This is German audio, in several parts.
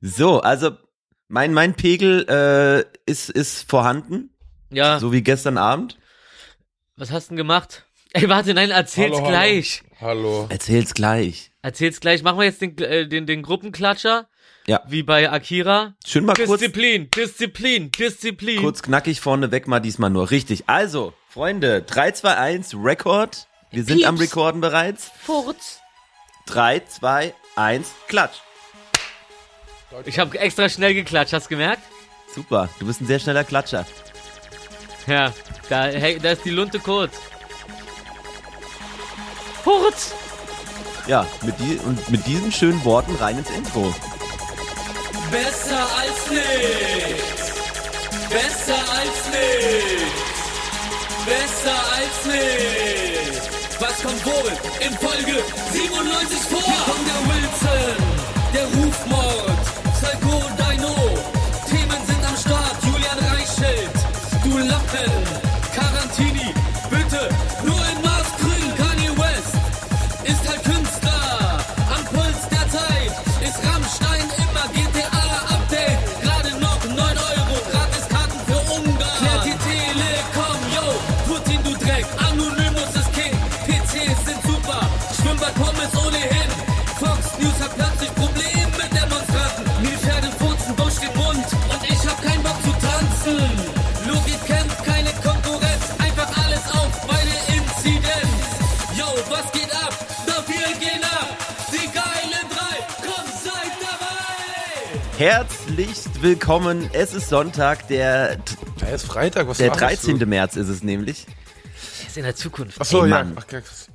So, also mein, mein Pegel äh, ist, ist vorhanden, Ja, so wie gestern Abend. was hast du denn gemacht? Ey, warte, nein, erzähl's Hallo, gleich. Hallo. Erzähl's gleich. Erzähl's gleich. Machen wir jetzt den, äh, den, den Gruppenklatscher, Ja, wie bei Akira. schön mal kurz, Disziplin, Disziplin, Disziplin. kurz knackig vorne weg mal diesmal nur. Richtig. Also, Freunde, 3, 2, 1, Rekord. Wir sind Pieps. am Rekorden bereits. Furz. 3, 2, 1, klatsch. Ich habe extra schnell geklatscht, hast du gemerkt? Super, du bist ein sehr schneller Klatscher. Ja, da, hey, da ist die Lunte kurz. Furz. Ja, mit, die, und mit diesen schönen Worten rein ins Intro. Besser als nichts. Besser als nichts. Besser als nichts. Was kommt wohl in Folge 97 vor? Hier kommt der Wilson, der Rufmord, dabei! Herzlich willkommen. Es ist Sonntag, der, Ja, ist Freitag, was der machst 13. Du? März ist es nämlich. Er ist in der Zukunft. Ach so, Ey, ja. Mann. Krass.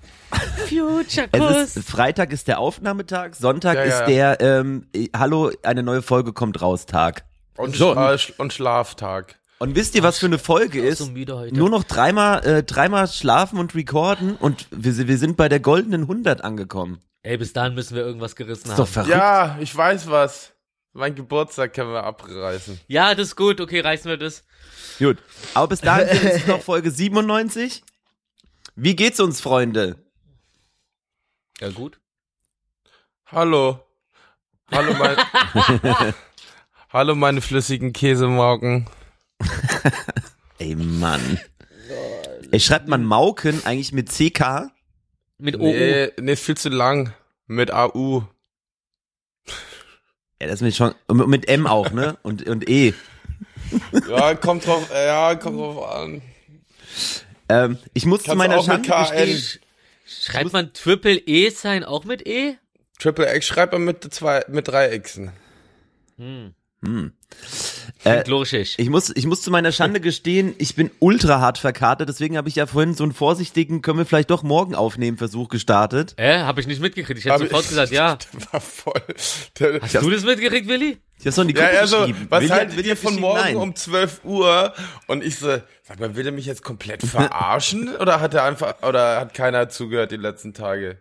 Future Es Kuss. ist, Freitag ist der Aufnahmetag, Sonntag Ja, ja, ist der, ähm, äh, hallo, eine neue Folge kommt raus Tag. Und, So. Sch- und Schlaftag. Und wisst ihr, was für eine Folge Ich bin ist? so müde heute. Nur noch dreimal, äh, dreimal schlafen und recorden und wir, wir sind bei der goldenen 100 angekommen. Ey, bis dahin müssen wir irgendwas gerissen Ist haben. doch verrückt. Ja, ich weiß was. Mein Geburtstag können wir abreißen. Ja, das ist gut. Okay, reißen wir das. Gut. Aber bis dahin ist es noch Folge 97. Wie geht's uns, Freunde? Ja, gut. Hallo. Hallo, mein. Hallo, meine flüssigen Käsemauken. Ey, Mann. Ey, schreibt man Mauken eigentlich mit CK? Mit OU. Nee, nee, ist viel zu lang. Mit AU. Ja, das ist mir schon, und mit M auch, ne? Und, und E. Ja, kommt drauf, ja, kommt drauf an. Ähm, ich muss zu Kannst meiner auch mit Schande gestehen, Schreibt man Triple E sein auch mit E? Triple X schreibt man mit zwei, mit drei Xen. Hm. Hm. Logisch. ich muss, ich muss zu meiner Schande gestehen, ich bin ultra hart verkatert, deswegen habe ich ja vorhin so einen vorsichtigen, können wir vielleicht doch morgen aufnehmen, Versuch gestartet. Äh, hab ich nicht mitgekriegt. Ich hätte sofort ich- gesagt, ja. Der war voll. Der, Hast du das mitgekriegt, Willi? Ich hab's doch in die Ja, also, geschrieben. was Willi haltet hat- ihr von morgen nein. um 12 Uhr? Und ich so, sag mal, will er mich jetzt komplett verarschen? oder hat er einfach, oder hat keiner zugehört die letzten Tage?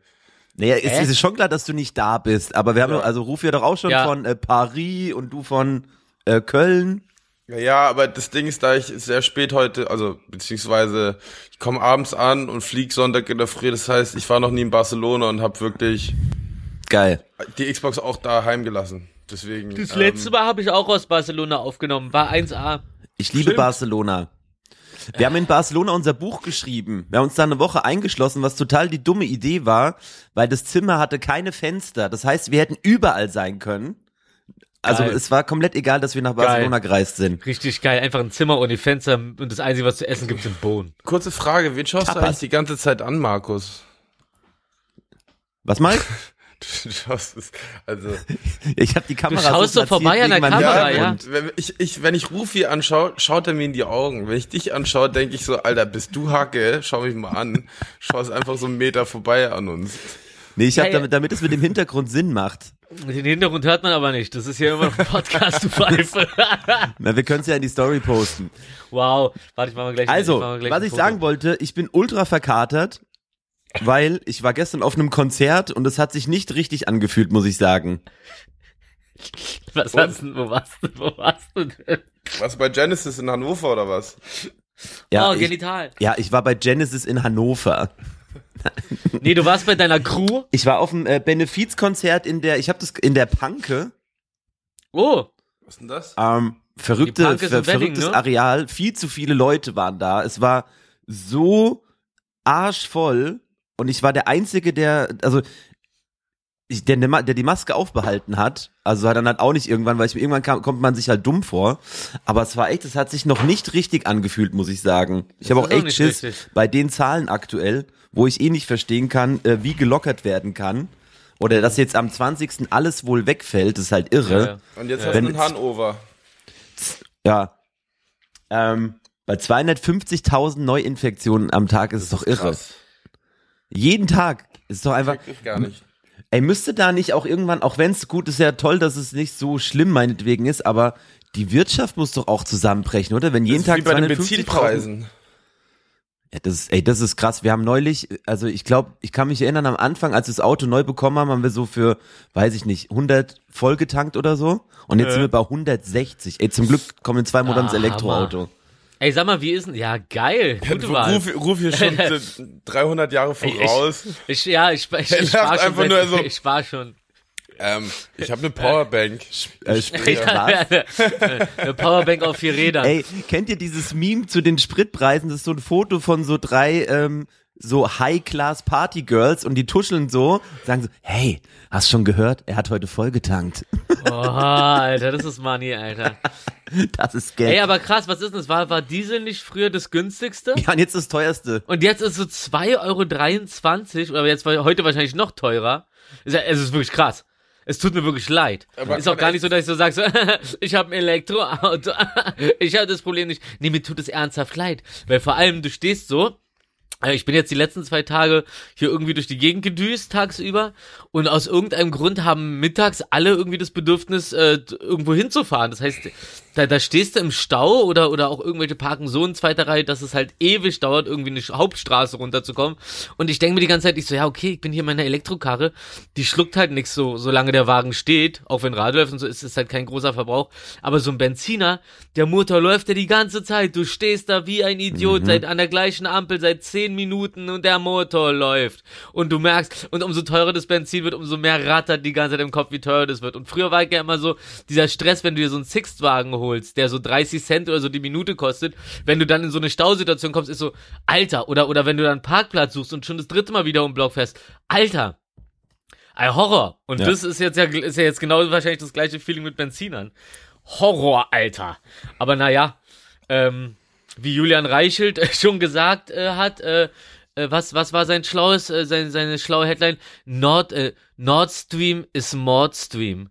Naja, es Hä? ist schon klar, dass du nicht da bist, aber wir haben, Ja. also ruf ja doch auch schon Ja. von äh, Paris und du von äh, Köln. Ja, ja, aber das Ding ist, da ich sehr spät heute, also beziehungsweise ich komme abends an und flieg Sonntag in der Früh. Das heißt, ich war noch nie in Barcelona und habe wirklich Geil. die Xbox auch daheim gelassen. Deswegen. Das ähm, letzte Mal habe ich auch aus Barcelona aufgenommen. War 1A. Ich liebe Stimmt. Barcelona. Wir haben in Barcelona unser Buch geschrieben. Wir haben uns da eine Woche eingeschlossen, was total die dumme Idee war, weil das Zimmer hatte keine Fenster. Das heißt, wir hätten überall sein können. Also Geil. es war komplett egal, dass wir nach Barcelona gereist sind. Richtig geil. Einfach ein Zimmer ohne Fenster und das Einzige, was zu essen gibt, sind Bohnen. Kurze Frage, wen schaust du Tapas. eigentlich die ganze Zeit an, Markus? Was Mike? Du schaust es, also. Ich habe die Kamera schaust so so vorbei an der Kamera, ja. Wenn ich, ich, wenn ich Rufi anschaue, schaut er mir in die Augen. Wenn ich dich anschaue, denke ich so, Alter, bist du Hacke? Schau mich mal an. Schau es einfach so einen Meter vorbei an uns. Nee, ich habe Hey. damit, damit es mit dem Hintergrund Sinn macht. Den Hintergrund hört man aber nicht. Das ist hier immer noch ein Podcast, du Pfeife. Na, wir können es ja in die Story posten. wow. Warte, ich mach mal gleich Also, mal gleich was ich Foto. sagen wollte, ich bin ultra verkatert, weil ich war gestern auf einem Konzert und es hat sich nicht richtig angefühlt, muss ich sagen. Was hast du, wo warst du, wo warst du denn? Was bei Genesis in Hannover oder was? Ja, oh, ich, genital. ja, ich war bei Genesis in Hannover. Nee, du warst bei deiner Crew. Ich war auf einem äh, Benefizkonzert in der, ich habe das in der Panke Oh, Was ist denn das? Ähm, verrückte, ver Wedding, verrücktes ne? Areal. Viel zu viele Leute waren da. Es war so arschvoll und ich war der Einzige, der, also ich, der, der, der die Maske aufbehalten hat. Also dann halt auch nicht irgendwann, weil ich irgendwann kam, kommt man sich halt dumm vor. Aber es war echt, es hat sich noch nicht richtig angefühlt, muss ich sagen. Ich habe auch echt Schiss richtig. bei den Zahlen aktuell, wo ich eh nicht verstehen kann, äh, wie gelockert werden kann. Oder dass jetzt am 20. alles wohl wegfällt, das ist halt irre. Ja, ja. Und jetzt Ja. hast du einen Hannover. Ja. Ähm, bei 250.000 Neuinfektionen am Tag ist es doch irre. Krass. Jeden Tag. Ist doch einfach. Ich gar nicht. Ey, müsste da nicht auch irgendwann, auch wenn es gut ist, ja toll, dass es nicht so schlimm meinetwegen ist, aber die Wirtschaft muss doch auch zusammenbrechen, oder? Wenn jeden das ist Tag wie bei den 250.000 Benzinpreisen. Ja, das ist, ey, das ist krass. Wir haben neulich, also ich glaube, ich kann mich erinnern, am Anfang, als wir das Auto neu bekommen haben, haben wir so für, weiß ich nicht, 100 vollgetankt oder so. Und jetzt Äh. sind wir bei 160. Ey, zum Glück kommen in zwei Monaten das Ah, Elektroauto. Ey, sag mal, wie ist denn? Ja, geil. Gute Wahl. Ruf, ruf hier schon 300 Jahre voraus. Ich, ja, ich, ich, ich spar lacht schon. einfach nur so. Ich spar schon. Ähm, ich habe eine Powerbank. Äh, sprich, was? Eine Powerbank auf vier Rädern. Ey, kennt ihr dieses Meme zu den Spritpreisen? Das ist so ein Foto von so drei ähm, so High-Class Party Girls und die tuscheln so, sagen so, hey, hast schon gehört? Er hat heute voll getankt. Oh, Alter, das ist Money, Alter. Das ist Geld. Ey, aber krass, was ist denn das? War, war Diesel nicht früher das günstigste? ja, und jetzt das teuerste. Und jetzt ist so 2,23 Euro, oder jetzt war heute wahrscheinlich noch teurer. Ist ja, es ist wirklich krass. Es tut mir wirklich leid. Aber ist auch gar nicht so, dass ich so sage, so, ich habe ein Elektroauto. ich habe das Problem nicht. Nee, mir tut es ernsthaft leid. Weil vor allem, du stehst so, ich bin jetzt die letzten zwei Tage hier irgendwie durch die Gegend gedüst tagsüber und aus irgendeinem Grund haben mittags alle irgendwie das Bedürfnis, äh, irgendwo hinzufahren. Das heißt, da, da stehst du im Stau oder, oder auch irgendwelche parken so in zweiter Reihe, dass es halt ewig dauert, irgendwie eine Hauptstraße runterzukommen. Und ich denke mir die ganze Zeit, ich so, ja, okay, ich bin hier in meiner Elektrokarre, die schluckt halt nichts so, solange der Wagen steht, auch wenn Radio läuft und so, ist es halt kein großer Verbrauch. Aber so ein Benziner, der Motor läuft ja die ganze Zeit, du stehst da wie ein Idiot, seit an der gleichen Ampel seit zehn Minuten und der Motor läuft. Und du merkst, und umso teurer das Benzin wird, umso mehr rattert die ganze Zeit im Kopf, wie teuer das wird. Und früher war ich ja immer so, dieser Stress, wenn du dir so einen Sixt-Wagen holst, der so 30 Cent oder so die Minute kostet, wenn du dann in so eine Stausituation kommst, ist so, Alter, oder, oder wenn du dann einen Parkplatz suchst und schon das dritte Mal wieder um den Block fährst, Alter, ein Horror. Und Ja. das ist jetzt ja, ist ja jetzt genau wahrscheinlich das gleiche Feeling mit Benzinern. Horror, Alter. Aber naja, ähm, wie Julian Reichelt äh, schon gesagt äh, hat, äh, äh, was, was war sein schlaues, äh, sein, seine schlaue Headline? Nord, äh, Nord Stream ist Mordstream.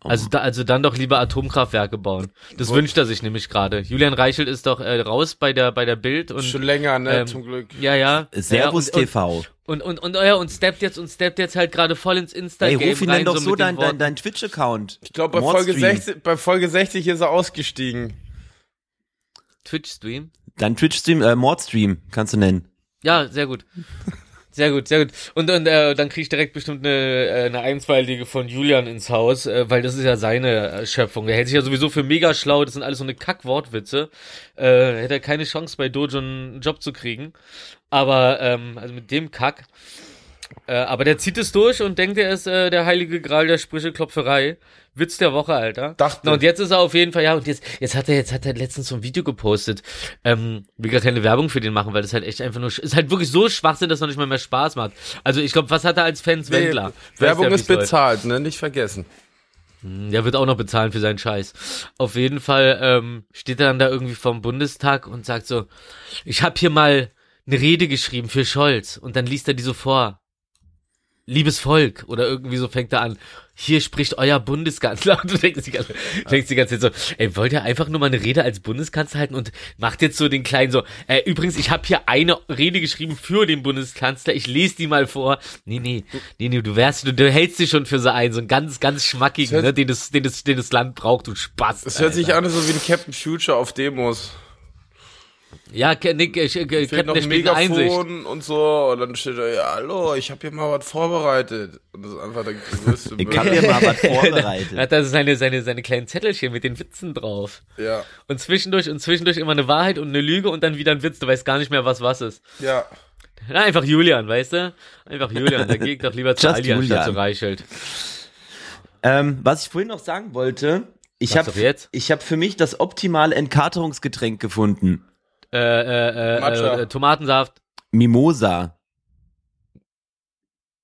Also, da, also dann doch lieber Atomkraftwerke bauen. Das wünscht er sich nämlich gerade. Julian Reichelt ist doch äh, raus bei der bei der Bild und Schon länger, ne, ähm, zum Glück. ja ja Servus ja, und, TV. und und und, und, ja, und steppt jetzt und steppt jetzt halt gerade voll ins Insta Ey, ruf ihn rein denn doch so den dein, dein, dein Twitch-Account. Ich glaube, bei Folge, Mordstream. 60, bei Folge 60 ist er ausgestiegen. Twitch Stream. Dein Twitch-Stream, äh, Mordstream, kannst du nennen. Ja, sehr gut. Sehr gut, sehr gut. Und, und äh, dann krieg ich direkt bestimmt eine, äh, eine Einzweilige von Julian ins Haus, äh, weil das ist ja seine äh, Schöpfung. Der hält sich ja sowieso für mega schlau. Das sind alles so eine Kackwortwitze. Äh, hätte er keine Chance bei Dojo einen Job zu kriegen. Aber ähm, also mit dem Kack. Äh, aber der zieht es durch und denkt, er ist äh, der heilige Gral der Sprücheklopferei. Witz der Woche, Alter. Dachte. Na, und jetzt ist er auf jeden Fall, ja, und jetzt, jetzt hat er, jetzt hat er letztens so ein Video gepostet. Ähm, will gar keine Werbung für den machen, weil das halt echt einfach nur, ist halt wirklich so Schwachsinn, dass noch nicht mal mehr Spaß macht. Also ich glaube, was hat er als Fans Wendler? Nee, Werbung Weiß der, ist bezahlt, ne, nicht vergessen. Der wird auch noch bezahlen für seinen Scheiß. Auf jeden Fall ähm, steht er dann da irgendwie vom Bundestag und sagt so, ich habe hier mal eine Rede geschrieben für Scholz und dann liest er die so vor. Liebes Volk oder irgendwie so fängt er an. Hier spricht euer Bundeskanzler und du denkst die ganze, denkst die ganze Zeit so, ey, wollt ihr einfach nur mal eine Rede als Bundeskanzler halten und macht jetzt so den kleinen so, äh, übrigens, ich habe hier eine Rede geschrieben für den Bundeskanzler, ich lese die mal vor. Nee, nee, nee, nee, du wärst, du, du hältst dich schon für so einen, so einen ganz, ganz schmackigen, hört- ne, den das, den das, den das Land braucht, du Spaß. Es hört sich an so wie ein Captain Future auf Demos. Ja, Nick, äh, äh, Fehlt Captain, noch ein. Megafon und so. Und dann steht da, ja, hallo, ich habe hier mal was vorbereitet. Und das ist einfach der größte Ich Müll. hab dir mal was vorbereitet. hat er seine, seine, seine kleinen Zettelchen mit den Witzen drauf. Ja, Und zwischendurch und zwischendurch immer eine Wahrheit und eine Lüge und dann wieder ein Witz. Du weißt gar nicht mehr, was was ist. ja. Na, einfach Julian, weißt du? Einfach Julian. Da geht doch lieber zu Aldi anstatt zu Reichelt. Ähm, was ich vorhin noch sagen wollte, Ich habe ich hab für mich das optimale Entkarterungsgetränk gefunden. Äh, äh, äh, äh, Tomatensaft. Mimosa.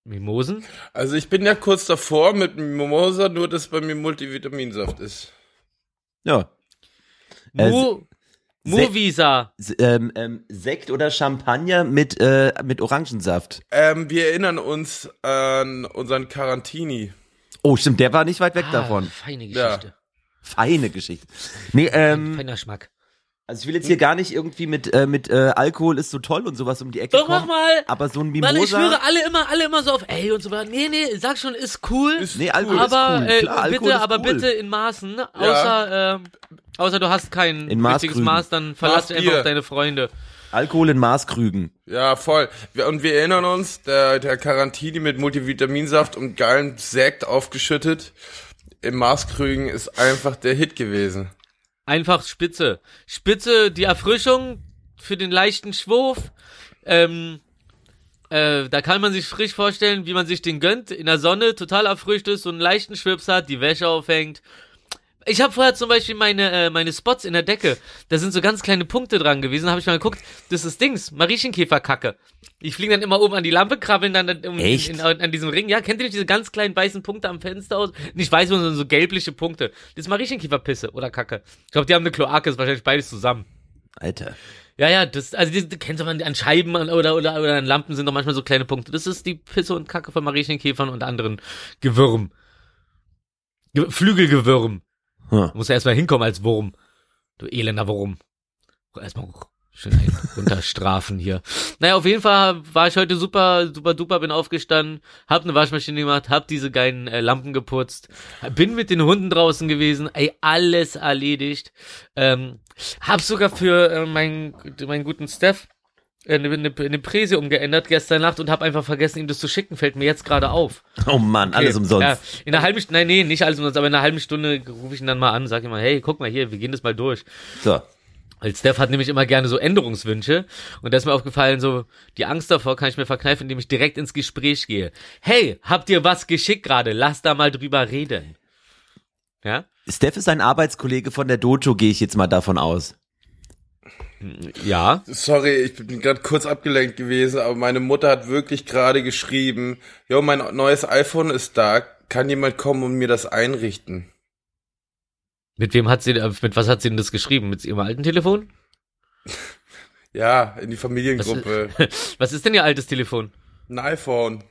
Mimosen? Also ich bin ja kurz davor mit Mimosa, nur dass bei mir Multivitaminsaft ist. Ja. Äh, Mu Movisa. Ähm, ähm, Sekt oder Champagner mit, äh, mit Orangensaft. Ähm, wir erinnern uns an unseren Quarantini. Oh, stimmt, der war nicht weit weg Ah, davon. Feine Ja. Geschichte. Feine Geschichte. Nee, ähm, Feiner Schmack. Also ich will jetzt hier gar nicht irgendwie mit, äh, mit äh, Alkohol ist so toll und sowas um die Ecke Doch, mach kommen. mal. Aber so ein Mann, ich schwöre, Mimosa. alle immer, alle immer so auf, ey, und so weiter. Nee, nee, sag schon, ist cool. Ist Nee, Alkohol aber, ist cool. äh, Klar, Alkohol bitte, ist aber cool. bitte in Maßen, außer, ähm, außer du hast kein In richtiges Maßkrügen. Maß, dann verlass einfach deine Freunde. Alkohol in Maßkrügen. Ja, voll. Und wir erinnern uns, der, der Quarantini mit Multivitaminsaft und geilen Sekt aufgeschüttet im Maßkrügen ist einfach der Hit gewesen. Einfach Spitze. Spitze, die Erfrischung für den leichten Schwurf. Ähm, äh, da kann man sich frisch vorstellen, wie man sich den gönnt. In der Sonne, total erfrischt ist, so einen leichten Schwips hat, die Wäsche aufhängt. Ich habe vorher zum Beispiel meine, äh, meine Spots in der Decke. Da sind so ganz kleine Punkte dran gewesen. habe ich mal geguckt, das ist Dings, Mariechenkäferkacke. Die fliegen dann immer oben an die Lampe, krabbeln dann um, Echt? In, an diesem Ring. Ja, kennt ihr nicht diese ganz kleinen weißen Punkte am Fenster aus? Nicht weiß, sondern so gelbliche Punkte. Das ist Mariechenkäferpisse oder Kacke. Ich glaube, die haben eine Kloake, ist wahrscheinlich beides zusammen. Alter. Ja, ja, das, also die, die kennt man an Scheiben oder, oder, oder an Lampen sind doch manchmal so kleine Punkte. Das ist die Pisse und Kacke von Mariechenkäfern und anderen Gewürm. Ge Flügelgewürm. Hm. Du musst erstmal hinkommen als Wurm. Du elender Wurm. Erstmal schön einen runterstrafen hier. Naja, auf jeden Fall war ich heute super, super duper, bin aufgestanden, hab eine Waschmaschine gemacht, hab diese geilen äh, Lampen geputzt, bin mit den Hunden draußen gewesen, ey, alles erledigt. Ähm, hab sogar für äh, meinen, meinen guten Steph eine, eine, eine Präse umgeändert gestern Nacht und hab einfach vergessen, ihm das zu schicken, fällt mir jetzt gerade auf. Oh Mann, alles Okay, umsonst. Ja, in einer halben Stunde, nein, nee, nicht alles umsonst, aber in einer halben Stunde rufe ich ihn dann mal an, sag ihm mal, hey, guck mal hier, wir gehen das mal durch. So. Weil Steph hat nämlich immer gerne so Änderungswünsche und da ist mir aufgefallen, so die Angst davor kann ich mir verkneifen, indem ich direkt ins Gespräch gehe. Hey, habt ihr was geschickt gerade? Lass da mal drüber reden. Ja? Steph ist ein Arbeitskollege von der Dojo, gehe ich jetzt mal davon aus. Ja. Sorry, ich bin gerade kurz abgelenkt gewesen, aber meine Mutter hat wirklich gerade geschrieben, jo, mein neues iPhone ist da, kann jemand kommen und mir das einrichten? Mit wem hat sie, äh, mit was hat sie denn das geschrieben? Mit ihrem alten Telefon? Ja, in die Familiengruppe. Was ist denn ihr altes Telefon? Ein iPhone.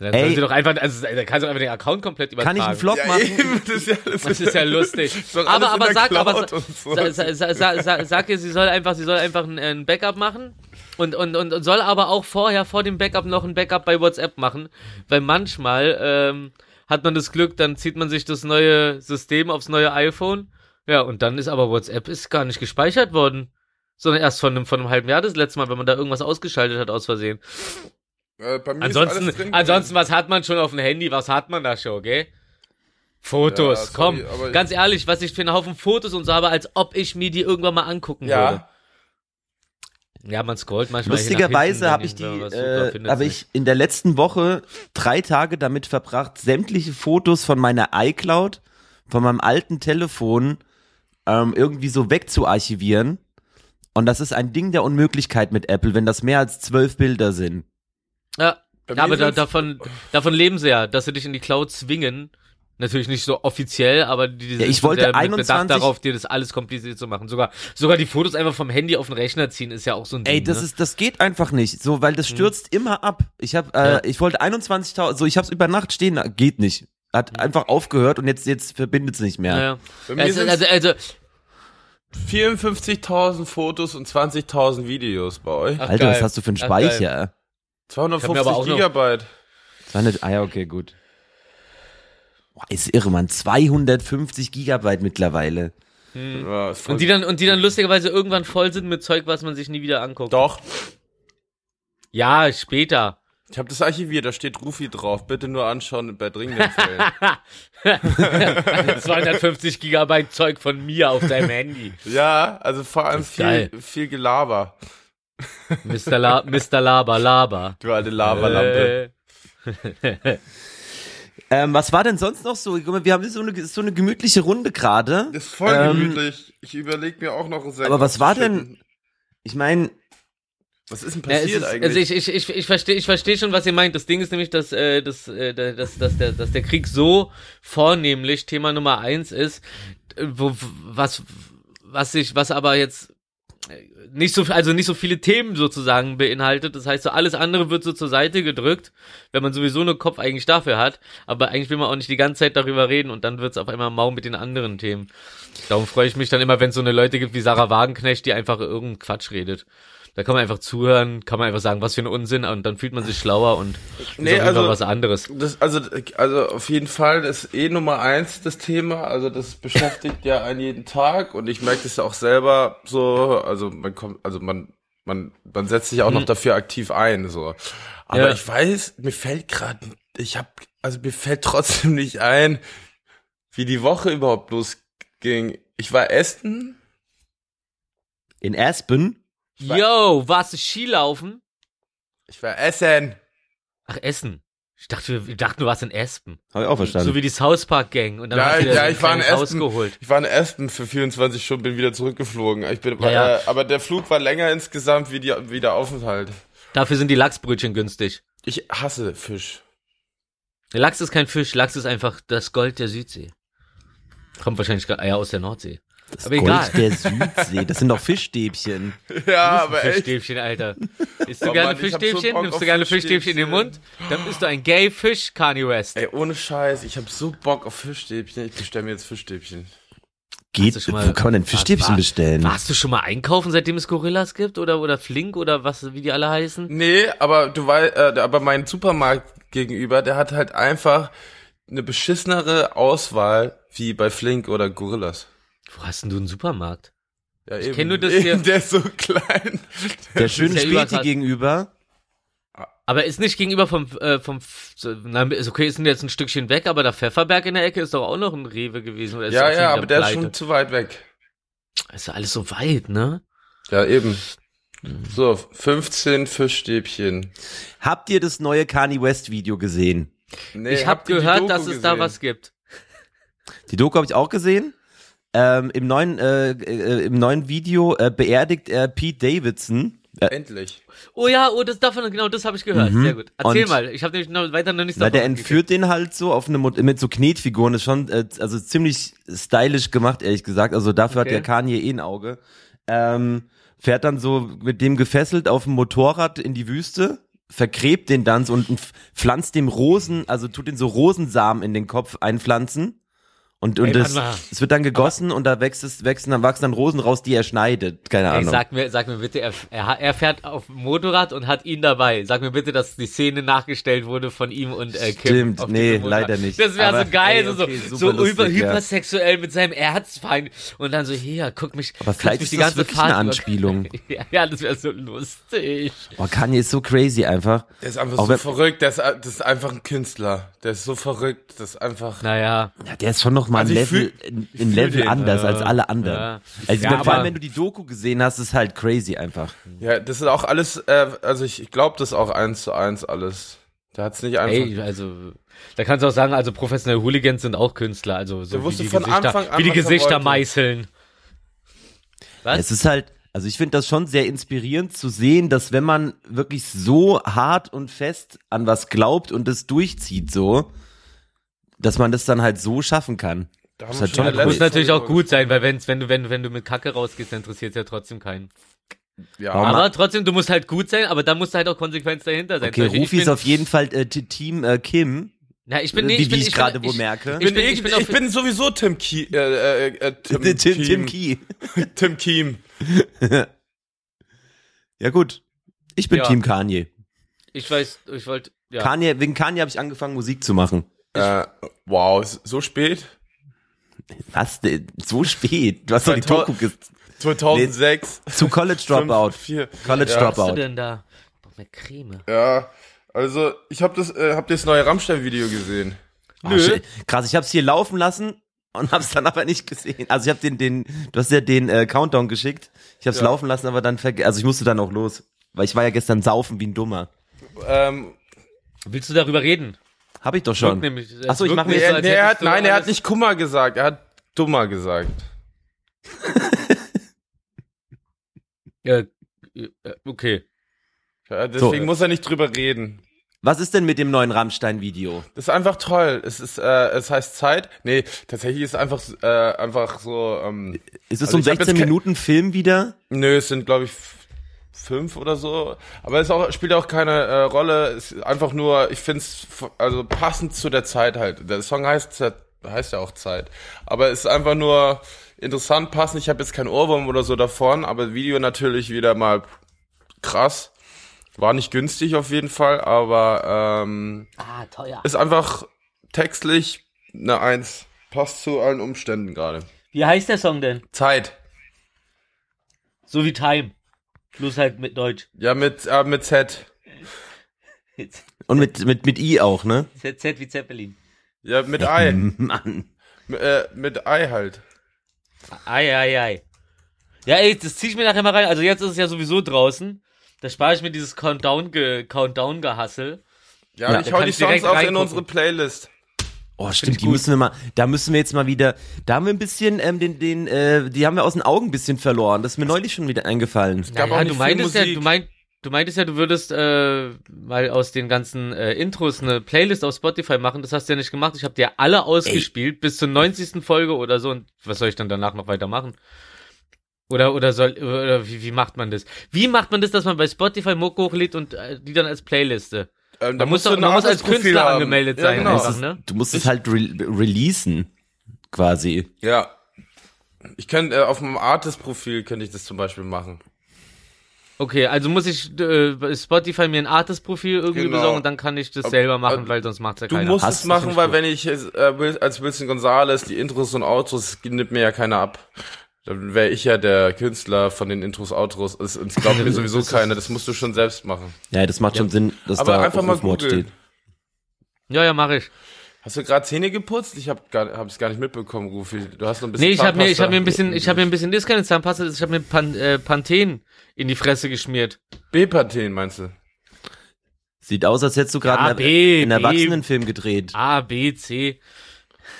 Dann Ey. soll sie doch einfach, also da kannst du einfach den Account komplett übertragen. Kann ich einen Vlog Ja, machen? eben, das ist ja. Das ist ja lustig. Aber aber sag, aber so. sa, sa, sa, sa, sa, sag ihr, sie soll einfach, sie soll einfach ein, ein Backup machen und, und, und, und soll aber auch vorher, vor dem Backup noch ein Backup bei WhatsApp machen, weil manchmal ähm, hat man das Glück, dann zieht man sich das neue System aufs neue iPhone, ja, und dann ist aber WhatsApp ist gar nicht gespeichert worden, sondern erst von einem, von einem halben Jahr das letzte Mal, wenn man da irgendwas ausgeschaltet hat aus Versehen. Äh, bei mir ist Ansonsten, alles drin ansonsten, was hat man schon auf dem Handy? Was hat man da schon, gell? Fotos, Ja, sorry, komm. aber- Ganz ehrlich, was ich für einen Haufen Fotos und so habe, als ob ich mir die irgendwann mal angucken Ja, würde. Ja, man scrollt manchmal. Lustigerweise habe ich die, äh, habe ich in der letzten Woche drei Tage damit verbracht, sämtliche Fotos von meiner iCloud, von meinem alten Telefon ähm, irgendwie so wegzuarchivieren. Und das ist ein Ding der Unmöglichkeit mit Apple, wenn das mehr als zwölf Bilder sind. Ja, ja aber da, davon, davon leben sie ja, dass sie dich in die Cloud zwingen. Natürlich nicht so offiziell, aber die, die Ja, ich sind wollte sehr mit 21 Bedacht darauf, dir das alles kompliziert zu machen. Sogar, sogar die Fotos einfach vom Handy auf den Rechner ziehen, ist ja auch so ein Ey, Ding. das ne? ist, das geht einfach nicht, so, weil das stürzt immer ab. Ich habe, äh, Ja. ich wollte 21.000, so, ich habe es über Nacht stehen, geht nicht. Hat einfach aufgehört und jetzt, jetzt verbindet es nicht mehr. Mir Also, sind's- also, also, 54.000 Fotos und 20.000 Videos bei euch. Ach, Alter, was geil. hast du für einen Ach. Speicher? 250 aber auch noch- Gigabyte. 200, ah ja, okay, gut. Boah, ist irre, Mann. 250 Gigabyte mittlerweile. Ja, voll- und die dann, und die dann lustigerweise irgendwann voll sind mit Zeug, was man sich nie wieder anguckt. Doch, Ja, später. ich habe das archiviert, da steht Rufi drauf. Bitte nur anschauen bei dringenden Fällen. 250 Gigabyte Zeug von mir auf deinem Handy. ja, also vor allem viel, geil. viel Gelaber. Mr. La Mr. Laber Laber. Du alte Lavalampe. Äh, Ähm, was war denn sonst noch so? Wir haben so eine, so eine gemütliche Runde gerade. Das ist voll Ähm, gemütlich. Ich überlege mir auch noch Sekt Aber was war denn- Ich meine, Was ist denn Ja, passiert ist, eigentlich? also ich, ich, ich, ich verstehe ich versteh schon, was ihr meint. Das Ding ist nämlich, dass, äh, dass, äh, dass, dass, der, dass der Krieg so vornehmlich Thema Nummer eins ist, äh, wo, was, was sich, was aber jetzt nicht so, also nicht so viele Themen sozusagen beinhaltet. Das heißt, so alles andere wird so zur Seite gedrückt, wenn man sowieso nur Kopf eigentlich dafür hat. Aber eigentlich will man auch nicht die ganze Zeit darüber reden und dann wird es auf einmal mau mit den anderen Themen. Darum freue ich mich dann immer, wenn es so eine Leute gibt wie Sarah Wagenknecht, die einfach irgendeinen Quatsch redet. Da kann man einfach zuhören, kann man einfach sagen, was für ein Unsinn und dann fühlt man sich schlauer und ist Nee, also- was anderes. Das, also, also auf jeden Fall das ist eh Nummer eins das Thema. Also das beschäftigt ja einen jeden Tag und ich merke das ja auch selber so. Also man kommt, also man man man setzt sich auch noch dafür aktiv ein so. Aber Ja. ich weiß, mir fällt gerade, ich habe, also mir fällt trotzdem nicht ein, wie die Woche überhaupt losging. Ich war essen. in Aspen, Yo, warst du Skilaufen? Ich war essen. Ach, Essen. Ich dachte, wir dachten, du warst in Espen. habe ich auch verstanden. So wie die South Park Gang. Und dann Ja, hast du dir ja, ich war in Aspen. geholt. Ich war in Aspen für 24 Stunden, bin wieder zurückgeflogen. Ich bin, Ja, ja. Äh, aber der Flug war länger insgesamt wie, die, wie der Aufenthalt. Dafür sind die Lachsbrötchen günstig. Ich hasse Fisch. Der Lachs ist kein Fisch, Lachs ist einfach das Gold der Südsee. Kommt wahrscheinlich Eier aus der Nordsee. Das aber Gold egal. der Südsee, das sind doch Fischstäbchen. Ja, aber aber echt. Fischstäbchen, Alter. Isst du Oh gerne Mann, so Fischstäbchen? Bock Nimmst du gerne Fischstäbchen in den Mund? Dann bist du ein Gay Fisch, Kanye West. Ey, ohne Scheiß, ich hab so Bock auf Fischstäbchen. Ich bestelle mir jetzt Fischstäbchen. Geht, mal- wo kann man denn Fischstäbchen War- bestellen? Warst du schon mal einkaufen, seitdem es Gorillas gibt? Oder, oder Flink oder was, wie die alle heißen? Nee, aber du weißt, äh, aber mein Supermarkt gegenüber, der hat halt einfach eine beschissenere Auswahl wie bei Flink oder Gorillas. Wo hast denn du einen Supermarkt? Ja, Ich eben. kenn nur das hier. Der ist so klein. Der schöne ja Späti gegenüber. Aber ist nicht gegenüber vom, äh, vom, na, ist okay, ist jetzt ein Stückchen weg, aber der Pfefferberg in der Ecke ist doch auch noch ein Rewe gewesen. Oder ist Ja, ja, aber der ist pleite? schon zu weit weg. Ist ja alles so weit, ne? Ja, eben. So, 15 Fischstäbchen. Habt ihr das neue Kanye West Video gesehen? Nee, ich habe die gehört, dass es da was gibt. Die Doku habe ich auch gesehen. Ähm, im, neuen, äh, äh, Im neuen Video äh, beerdigt er Pete Davidson. Äh, Endlich. Oh ja, oh, das davon, genau, das habe ich gehört. Sehr gut. Erzähl Und- mal. Ich habe nämlich noch weiter noch nichts Na, der entführt den halt so auf eine mit so Knetfiguren. ist schon äh, also ziemlich stylisch gemacht, ehrlich gesagt. Also dafür Okay. hat der Kanye eh ein Auge. Ähm, fährt dann so mit dem gefesselt auf dem Motorrad in die Wüste, vergräbt den dann so und pflanzt dem Rosen, also tut den so Rosensamen in den Kopf einpflanzen. Und, und mal. es wird dann gegossen und da wächst es, wächst, dann wachsen dann Rosen raus, die er schneidet. Keine Ey, Ahnung. sag mir, sag mir bitte, er, er, er fährt auf dem Motorrad und hat ihn dabei. Sag mir bitte, dass die Szene nachgestellt wurde von ihm und äh, Kim. Stimmt, auf nee, leider nicht. Das wäre Aber, so geil, ey, so, okay, so, so über, lustig, ja. hypersexuell mit seinem Erzfeind und dann so, hier, guck mich. Aber vielleicht mich ist das wirklich eine über- Anspielung. ja, ja, das wäre so lustig. Boah, Kanye ist so crazy einfach. Der ist einfach Auch so wenn- verrückt. Der ist, das ist einfach ein Künstler. Der ist so verrückt. Das ist einfach. Naja. Ja, der ist schon noch mal Also ein Level, fühl- ein, Level den, anders ja. als alle anderen. Ja. Also Ja, vor allem, wenn du die Doku gesehen hast, ist halt crazy einfach. Ja, das ist auch alles, äh, also ich, ich glaube das auch eins zu eins alles. Der hat's nicht einfach. Ey, also, da kannst du auch sagen, also professionelle Hooligans sind auch Künstler, also so wie wusste die von Gesichter, Anfang an, wie die er Gesichter meißeln. Was? Es ist halt, also ich finde das schon sehr inspirierend zu sehen, dass wenn man wirklich so hart und fest an was glaubt und es durchzieht so, dass man das dann halt so schaffen kann. da ist haben halt schon. Muss natürlich auch gut sein, weil wenn's, wenn du, wenn, wenn du mit Kacke rausgehst, dann interessiert es ja trotzdem keinen. Ja, Aber trotzdem, du musst halt gut sein, aber da muss halt auch Konsequenz dahinter sein. Okay, Beispiel, Rufi ich ist auf jeden Fall äh, Team äh, Kim, na, ich bin, wie, nee, ich wie bin, ich bin- gerade wohl merke. ich, ich bin, ich, ich bin ich bin sowieso Tim Kie, äh, äh, äh, Tim, Tim, Tim. Key. Tim Kiem. Ja gut, ich bin Ja. Team Kanye. ich weiß, ich wollte, ja. Kanye, wegen Kanye habe ich angefangen Musik zu machen. Äh, wow, so spät? Was denn? So spät? Du hast doch die 2000 Doku ges 2006. zu College Dropout. Fünf, vier. College Ja. Was hast du Dropout. denn da? Brauch mehr Creme. Ja, also ich habe das, äh, hab das neue Rammstein-Video gesehen. Ah, Nö. Krass, ich hab's hier laufen lassen und hab's dann aber nicht gesehen. Also ich hab den, den, du hast ja den äh, Countdown geschickt. Ich hab's Ja. laufen lassen, aber dann also ich musste dann auch los. Weil ich war ja gestern saufen wie ein Dummer. Ähm, Willst du darüber reden? Hab ich doch schon. nämlich- es Ach so, ich mach mir jetzt- nee, er hat, nein, er hat nicht Kummer gesagt, er hat dummer gesagt. Ja, äh, okay. Ja, deswegen So. muss er nicht drüber reden. Was ist denn mit dem neuen Rammstein-Video? Das ist einfach toll. Es ist, äh, es heißt Zeit. Nee, tatsächlich ist einfach, äh, einfach so. Ähm, Ist es Also um jetzt 16 kein- Minuten Film wieder? nö, es sind glaube ich fünf oder so. Aber es auch, spielt auch keine äh, Rolle. Es ist einfach nur, ich find's f- also passend zu der Zeit halt. Der Song heißt heißt ja auch Zeit. Aber es ist einfach nur interessant passend. Ich habe jetzt keinen Ohrwurm oder so davon, aber Video natürlich wieder mal krass. War nicht günstig auf jeden Fall, aber ähm, Ah, teuer. ist einfach textlich eine Eins. Passt zu allen Umständen gerade. Wie heißt der Song denn? Zeit. So wie Time. Bloß halt mit Deutsch. Ja, mit, äh, mit Z. Und mit, mit, mit I auch, ne? Z, Z wie Zeppelin. Ja, mit Ei. Mann. M- äh, mit Ei halt. Ei, ei, ei. Ja, ey, das zieh ich mir nachher mal rein. Also jetzt ist es ja sowieso draußen. Da spare ich mir dieses Countdown-Ge Countdown-Gehassel. Ja, Ja, ich hau die kannst Songs du direkt auch in unsere Playlist. Oh, stimmt, die gut. müssen wir mal, da müssen wir jetzt mal wieder, da haben wir ein bisschen, ähm, den, den, äh, die haben wir aus den Augen ein bisschen verloren. Das ist mir neulich schon wieder eingefallen. gab Ja, auch du meintest ja, du meint, du meintest ja, du würdest äh, mal aus den ganzen äh, Intros eine Playlist auf Spotify machen. Das hast du ja nicht gemacht. Ich habe dir alle ausgespielt bis zur 90. Folge oder so. Und was soll ich dann danach noch weitermachen? Oder oder soll oder wie, wie macht man das? Wie macht man das, dass man bei Spotify Mucke hochlädt und äh, die dann als Playliste? Ähm, Da muss doch, man muss als Künstler haben. angemeldet ja, sein. Genau. einfach, ne? Du musst es halt re releasen, quasi. Ja. Ich könnte, äh, auf meinem Artist-Profil könnte ich das zum Beispiel machen. Okay, also muss ich äh, Spotify mir ein Artist-Profil irgendwie Genau. besorgen und dann kann ich das selber machen, weil sonst macht's ja Du keiner. musst Hast es du machen, weil gut. wenn ich äh, als Wilson Gonzales die Intros und Outros nimmt mir ja keiner ab. Dann wäre ich ja der Künstler von den Intros, Outros. Es, es glaubt mir sowieso keiner. Das musst du schon selbst machen. Ja, das macht schon Sinn, dass Aber da einfach mal Rufmord googeln. Ja, ja, mache ich. Hast du gerade Zähne geputzt? Ich habe hab's gar nicht mitbekommen, Rufi. Du hast noch ein bisschen Nee, ich habe mir, ich habe mir ein bisschen, ich habe mir ein bisschen, das ist keine Zahnpasta, ich habe mir Pan, äh, Panthen in die Fresse geschmiert. B-Partien, meinst du? Sieht aus, als hättest du gerade Ja, einen, B, einen. Erwachsenenfilm gedreht. A, B, C.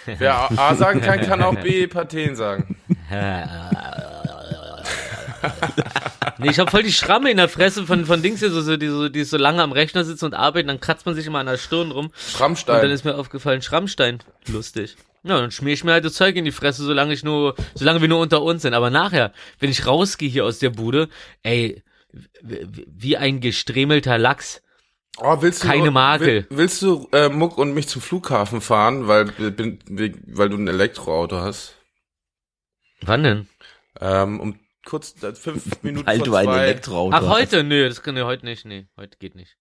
Wer A, sagen kann, kann auch B-Partien sagen. Nee, ich habe voll die Schramme in der Fresse von, von Dings hier, so, so, die, so, die so lange am Rechner sitzen und arbeiten, dann kratzt man sich immer an der Stirn rum. Und dann Schrammstein. ist mir aufgefallen, Schrammstein. Lustig. Ja, dann schmier ich mir halt das Zeug in die Fresse, solange ich nur, solange wir nur unter uns sind. Aber nachher, wenn ich rausgehe hier aus der Bude, ey, wie ein gestremelter Lachs. Oh, willst du, Keine Makel. Will, willst du äh, Muck und mich zum Flughafen fahren, weil, bin, weil du ein Elektroauto hast? Wann denn? Ähm, um kurz äh, fünf Minuten Weil vor du ein zwei. Elektroauto Ach, hast. heute? Nö, das kann nee, heute nicht. Nee, heute geht nicht.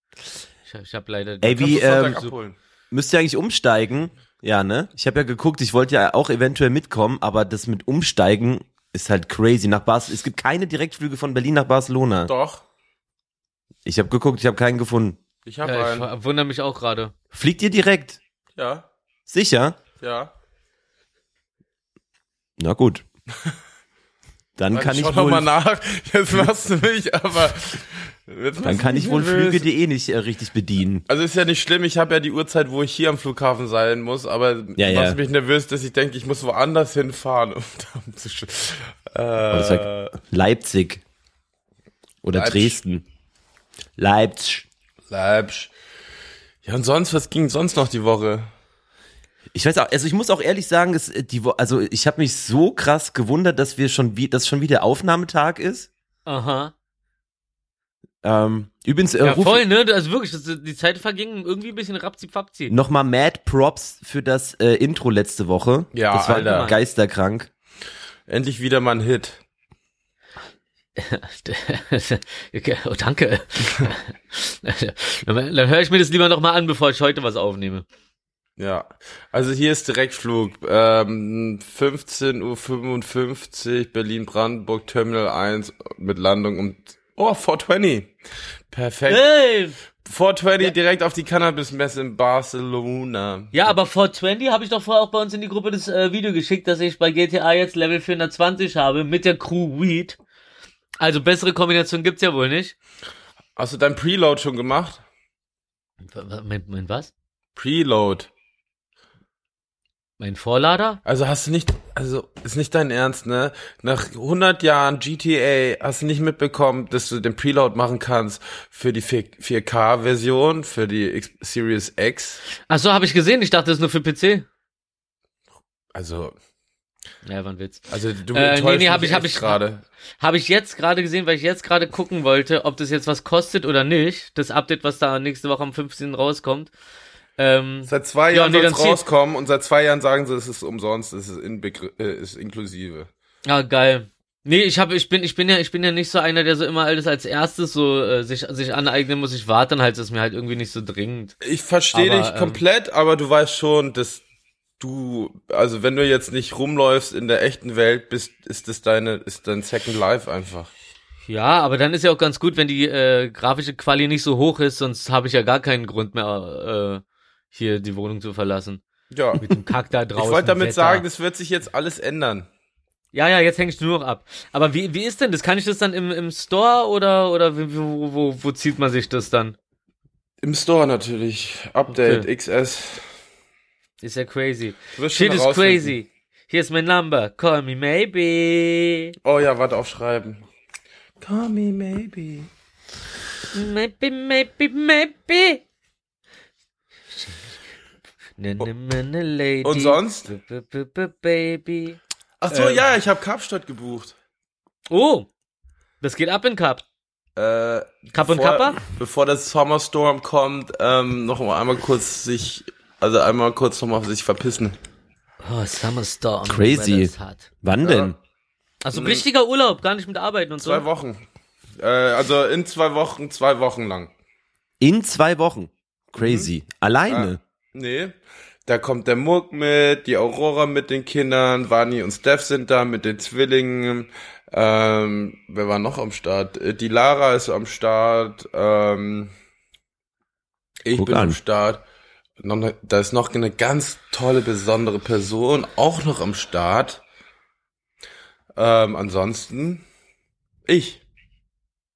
Ich, hab- ich habe leider. Ey, wie, ähm, müsst ihr eigentlich umsteigen? Ja, ne? Ich habe ja geguckt, ich wollte ja auch eventuell mitkommen, aber das mit Umsteigen ist halt crazy. Nach Bas es gibt keine Direktflüge von Berlin nach Barcelona. Doch, Ich habe geguckt, ich habe keinen gefunden. ich habe ja, einen. ich wundere mich auch gerade. Fliegt ihr direkt? Ja, Sicher? ja. Na gut. Dann kann ich wohl, mal nach. Jetzt machst du mich, aber dann kann ich wohl. Flüge.de nicht äh, richtig bedienen. Also ist ja nicht schlimm, ich habe ja die Uhrzeit, wo ich hier am Flughafen sein muss, aber Ja, ja. macht mich nervös, dass ich denke, ich muss woanders hinfahren. Um da zu äh, Leipzig. Oder Leipzig. Dresden. Leipzig. Leipzig. Ja, und sonst, was ging sonst noch die Woche? Ich weiß auch, also ich muss auch ehrlich sagen, es, äh, die, also ich habe mich so krass gewundert, dass wir schon wie, dass schon wieder Aufnahmetag ist. Aha. Ähm, übrigens, äh, Ja, voll, ne? Also wirklich, das, die Zeit verging irgendwie ein bisschen rapzi-fapzi. nochmal Mad Props für das äh, Intro letzte Woche. Ja, das war Alter. geisterkrank. Endlich wieder mal ein Hit. oh, danke. dann dann höre ich mir das lieber nochmal an, bevor ich heute was aufnehme. Ja, also hier ist Direktflug. Ähm, 15.55 Uhr Berlin-Brandenburg Terminal 1 mit Landung um Oh, 420. Perfekt. Hey! 420 direkt auf die Cannabis-Messe in Barcelona. Ja, aber 420 habe ich doch vorher auch bei uns in die Gruppe das äh, Video geschickt, dass ich bei GTA jetzt Level 420 habe mit der Crew Weed. Also bessere Kombination gibt's ja wohl nicht. Hast du dein Preload schon gemacht? Moment, Moment, was? Preload. Mein Vorlader? Also hast du nicht, also ist nicht dein Ernst, ne? Nach 100 Jahren GTA hast du nicht mitbekommen, dass du den Preload machen kannst für die 4- 4K-Version, für die X Series X. Ach so, habe ich gesehen. Ich dachte, das ist nur für PC. Also, Ja, war ein Witz. also du Äh, nee, nee, hab ich- hab ich- gerade. Habe ich jetzt gerade gesehen, weil ich jetzt gerade gucken wollte, ob das jetzt was kostet oder nicht. Das Update, was da nächste Woche am 15. rauskommt. Ähm, Seit zwei Ja, Jahren nee, soll's dann zieh- rauskommen und seit zwei Jahren sagen sie, es ist umsonst, es ist, äh, ist inklusive. ah, geil. Nee, ich habe, ich bin, ich bin ja, ich bin ja nicht so einer, der so immer alles als erstes so äh, sich sich aneignen muss. Ich warte dann halt, das ist mir halt irgendwie nicht so dringend. Ich verstehe dich ähm, komplett, aber du weißt schon, dass du, also wenn du jetzt nicht rumläufst in der echten Welt, bist, ist das deine, ist dein Second Life einfach. Ja, aber dann ist ja auch ganz gut, wenn die äh, grafische Quali nicht so hoch ist, sonst habe ich ja gar keinen Grund mehr, äh, hier die Wohnung zu verlassen. Ja. Mit dem Kack da draußen. Ich wollte damit Wetter. sagen, das wird sich jetzt alles ändern. Ja, ja, jetzt hängst du nur noch ab. Aber wie, wie ist denn das? Kann ich das dann im, im Store oder, oder wo, wo, wo zieht man sich das dann? Im Store natürlich. Update, Okay. XS. Ist ja crazy. Shit is crazy. Here's my number. Call me maybe. Oh ja, warte, aufschreiben. Call me maybe. Maybe, maybe, maybe. Ne, ne, ne, ne, lady. Und sonst? Baby. Ach so, Ähm. ja, ich habe Kapstadt gebucht. Oh, das geht ab in Cup. Äh, Cup und bevor- Kappa? Bevor der Summerstorm kommt, ähm, noch mal einmal kurz sich, also einmal kurz noch mal sich verpissen. Oh, Summer Storm. Crazy. Wann denn? Also richtiger Urlaub, gar nicht mit Arbeiten und so. Zwei Wochen. Äh, also in zwei Wochen, zwei Wochen lang. In zwei Wochen. Crazy. Alleine. Nee. Da kommt der Muck mit, die Aurora mit den Kindern, Vani und Steph sind da mit den Zwillingen. Ähm, wer war noch am Start? Äh, Die Lara ist am Start. Ähm, ich Guck bin an. am Start. Noch ne, da ist noch eine ganz tolle, besondere Person auch noch am Start. Ähm, ansonsten ich.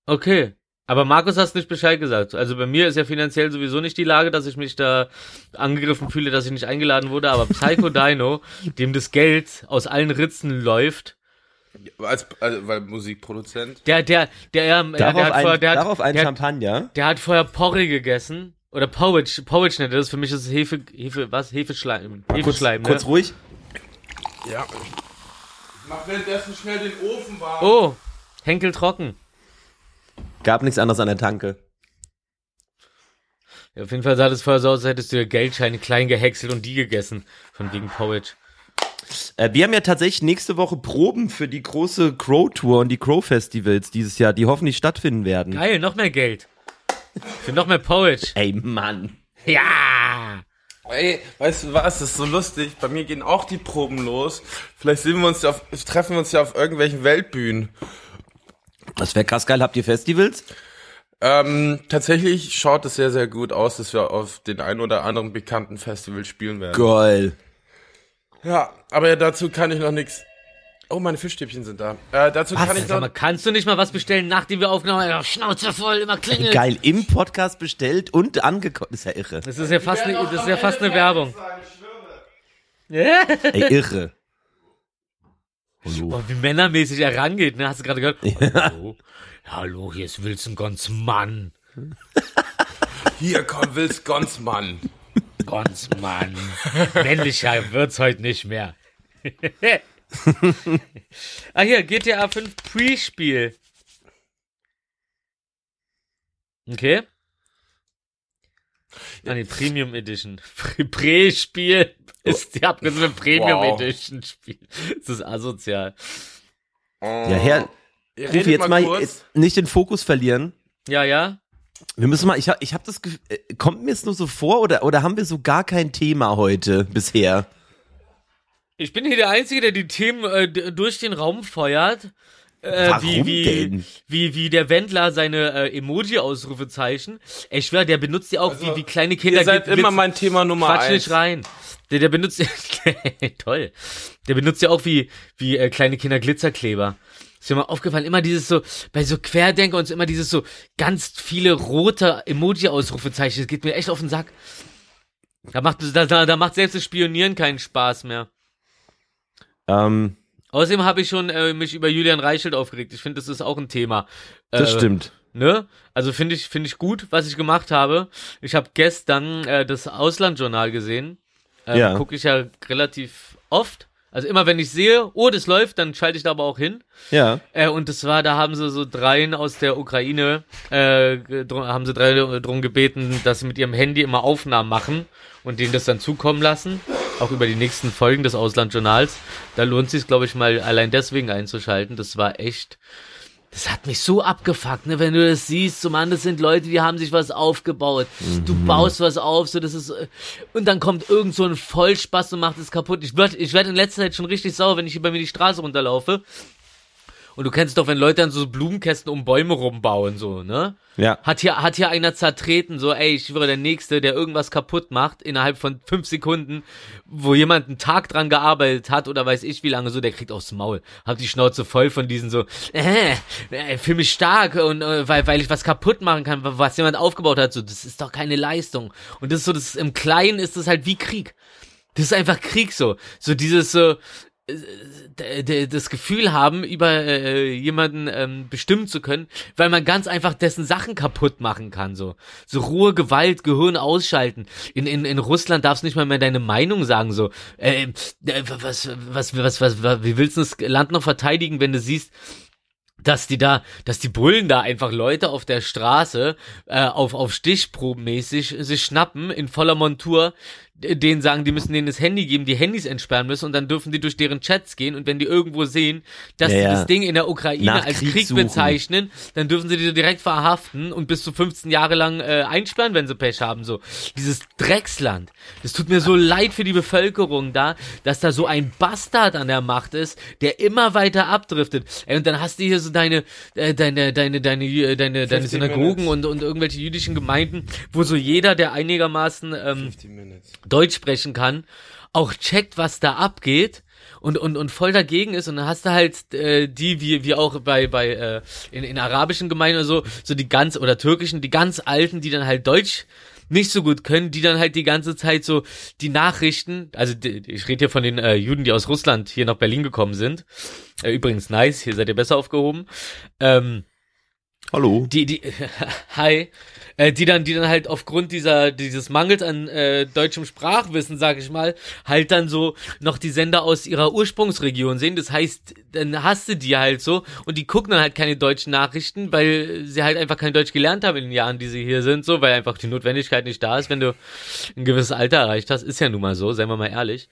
Okay. Aber Markus hast nicht Bescheid gesagt. Also bei mir ist ja finanziell sowieso nicht die Lage, dass ich mich da angegriffen fühle, dass ich nicht eingeladen wurde. Aber Psycho Dino, dem das Geld aus allen Ritzen läuft, Als, also, weil Musikproduzent. der, der, der, ähm, ja, Darauf, der hat ein, vorher, der hat, darauf ein der, hat- Champagner. der hat vorher Porree gegessen. Oder Porridge, Porridge nennt er das. Für mich ist es Hefe, Hefe, was? Hefeschleim. Kurz, Hefeschleim, kurz ne? ruhig. Ja. Mach währenddessen schnell den Ofen warm. Oh, Henkel trocken. Gab nichts anderes an der Tanke. Ja, auf jeden Fall sah das vorher so aus, als hättest du dir Geldscheine klein gehäckselt und die gegessen. Von wegen Porridge. Äh, wir haben ja tatsächlich nächste Woche Proben für die große Crow Tour und die Crow Festivals dieses Jahr, die hoffentlich stattfinden werden. Geil, noch mehr Geld. Für noch mehr Porridge. Ey, Mann. Ja! Ey, weißt du was, das ist so lustig. Bei mir gehen auch die Proben los. Vielleicht sehen wir uns ja auf, treffen wir uns ja auf irgendwelchen Weltbühnen. Das wäre krass geil. Habt ihr Festivals? Ähm, tatsächlich schaut es sehr, sehr gut aus, dass wir auf den ein oder anderen bekannten Festival spielen werden. Geil. Ja, aber dazu kann ich noch nichts. Oh, meine Fischstäbchen sind da. Äh, dazu Was? kann ich noch. mal, kannst du nicht mal was bestellen, nachdem wir aufgenommen haben? Ja, Schnauze voll, immer klingelt. Geil. Im Podcast bestellt und angekommen. Das ist ja irre. Das ist ja fast, eine, das ist ja fast eine Werbung. Ja? Ey, irre. Hallo. Oh, wie männermäßig er rangeht, ne? Hast du gerade gehört? Hallo? Hallo, hier ist Wilson Gonsmann. Hier kommt Wills Gonsmann. Gonsmann. Männlicher wird's heute nicht mehr. ah, hier, GTA 5 Pre-Spiel. Okay. Ah, die Premium Edition. Pre-Spiel ist die abgesehene Premium Wow. Edition Spiel. Das ist asozial. Ja, Herr, Rufi, jetzt mal jetzt nicht den Fokus verlieren. Ja, ja. Wir müssen mal, ich habe ich hab das Gefühl, äh, kommt mir es nur so vor oder, oder haben wir so gar kein Thema heute bisher? Ich bin hier der Einzige, der die Themen äh, durch den Raum feuert. Äh, Warum wie, wie, denn? wie, wie der Wendler seine äh, Emoji-Ausrufezeichen. Ich schwör, der benutzt die auch wie, wie kleine Kinder. Ihr seid Glitz- immer mein Thema Nummer Quatsch eins. nicht rein. Der, der benutzt toll. Der benutzt ja auch wie wie äh, kleine Kinder Glitzerkleber. Ist mir mal aufgefallen, immer dieses so bei so Querdenker und so immer dieses so ganz viele rote Emoji Ausrufezeichen. Das geht mir echt auf den Sack. Da macht, da, da, da macht selbst das Spionieren keinen Spaß mehr. Ähm, Außerdem habe ich schon äh, mich über Julian Reichelt aufgeregt. Ich finde, das ist auch ein Thema. das Äh, stimmt. Ne? Also finde ich, finde ich gut, was ich gemacht habe. Ich habe gestern äh, das Auslandjournal gesehen. Ähm, Ja. Gucke ich ja relativ oft. Also immer wenn ich sehe, oh, das läuft, dann schalte ich da aber auch hin. Ja. Äh, und das war, da haben sie so dreien aus der Ukraine, äh, haben sie drei drum gebeten, dass sie mit ihrem Handy immer Aufnahmen machen und denen das dann zukommen lassen. Auch über die nächsten Folgen des Auslandjournals. Da lohnt sich glaube ich, mal allein deswegen einzuschalten. Das war echt, das hat mich so abgefuckt, ne, wenn du das siehst, so Mann, das sind Leute, die haben sich was aufgebaut. Du baust was auf, so das ist und dann kommt irgend so ein Vollspaß und macht es kaputt. Ich werd, ich werd in letzter Zeit schon richtig sauer, wenn ich hier bei mir die Straße runterlaufe. Und du kennst doch, wenn Leute dann so Blumenkästen um Bäume rumbauen, so, ne? Ja. Hat hier, hat hier einer zertreten, so, ey, ich wäre der Nächste, der irgendwas kaputt macht, innerhalb von fünf Sekunden, wo jemand einen Tag dran gearbeitet hat oder weiß ich wie lange, so, der kriegt aufs Maul. Hab die Schnauze voll von diesen so, äh, äh fühl mich stark und, äh, weil, weil ich was kaputt machen kann, was jemand aufgebaut hat, so, das ist doch keine Leistung. Und das ist so, das, im Kleinen ist das halt wie Krieg. Das ist einfach Krieg so. So dieses so, das Gefühl haben, über äh, jemanden ähm, bestimmen zu können, weil man ganz einfach dessen Sachen kaputt machen kann. So, so Ruhe, Gewalt, Gehirn ausschalten. In, in, in Russland darfst du nicht mal mehr deine Meinung sagen. So, äh, äh, was, was, was, was, was, wie willst du das Land noch verteidigen, wenn du siehst, dass die da, dass die Bullen da einfach Leute auf der Straße äh, auf auf Stichprobenmäßig sich schnappen in voller Montur, denen sagen, die müssen denen das Handy geben, die Handys entsperren müssen und dann dürfen die durch deren Chats gehen und wenn die irgendwo sehen, dass Ja, ja. das Ding in der Ukraine Nach als Krieg Krieg bezeichnen, dann dürfen sie die direkt verhaften und bis zu 15 Jahre lang äh, einsperren, wenn sie Pech haben. So dieses Drecksland. Das tut mir so leid für die Bevölkerung da, dass da so ein Bastard an der Macht ist, der immer weiter abdriftet. Ey, und dann hast du hier so deine, äh, deine, deine, deine, äh, deine, deine 50 Synagogen minutes. und, und irgendwelche jüdischen Gemeinden, wo so jeder, der einigermaßen ähm, 50 Minutes. Deutsch sprechen kann, auch checkt, was da abgeht und, und, und voll dagegen ist. Und dann hast du halt äh, die, wie, wie auch bei, bei äh, in, in arabischen Gemeinden oder so, so die ganz, oder türkischen, die ganz Alten, die dann halt Deutsch nicht so gut können, die dann halt die ganze Zeit so die Nachrichten, also die, ich rede hier von den äh, Juden, die aus Russland hier nach Berlin gekommen sind. Äh, übrigens nice, hier seid ihr besser aufgehoben. Ähm, Hallo. die, die, hi, äh, die dann, die dann halt aufgrund dieser, dieses Mangels an äh, deutschem Sprachwissen, sag ich mal, halt dann so noch die Sender aus ihrer Ursprungsregion sehen. Das heißt, dann hast du die halt so und die gucken dann halt keine deutschen Nachrichten, weil sie halt einfach kein Deutsch gelernt haben in den Jahren, die sie hier sind, so, weil einfach die Notwendigkeit nicht da ist, wenn du ein gewisses Alter erreicht hast. Ist ja nun mal so, seien wir mal ehrlich.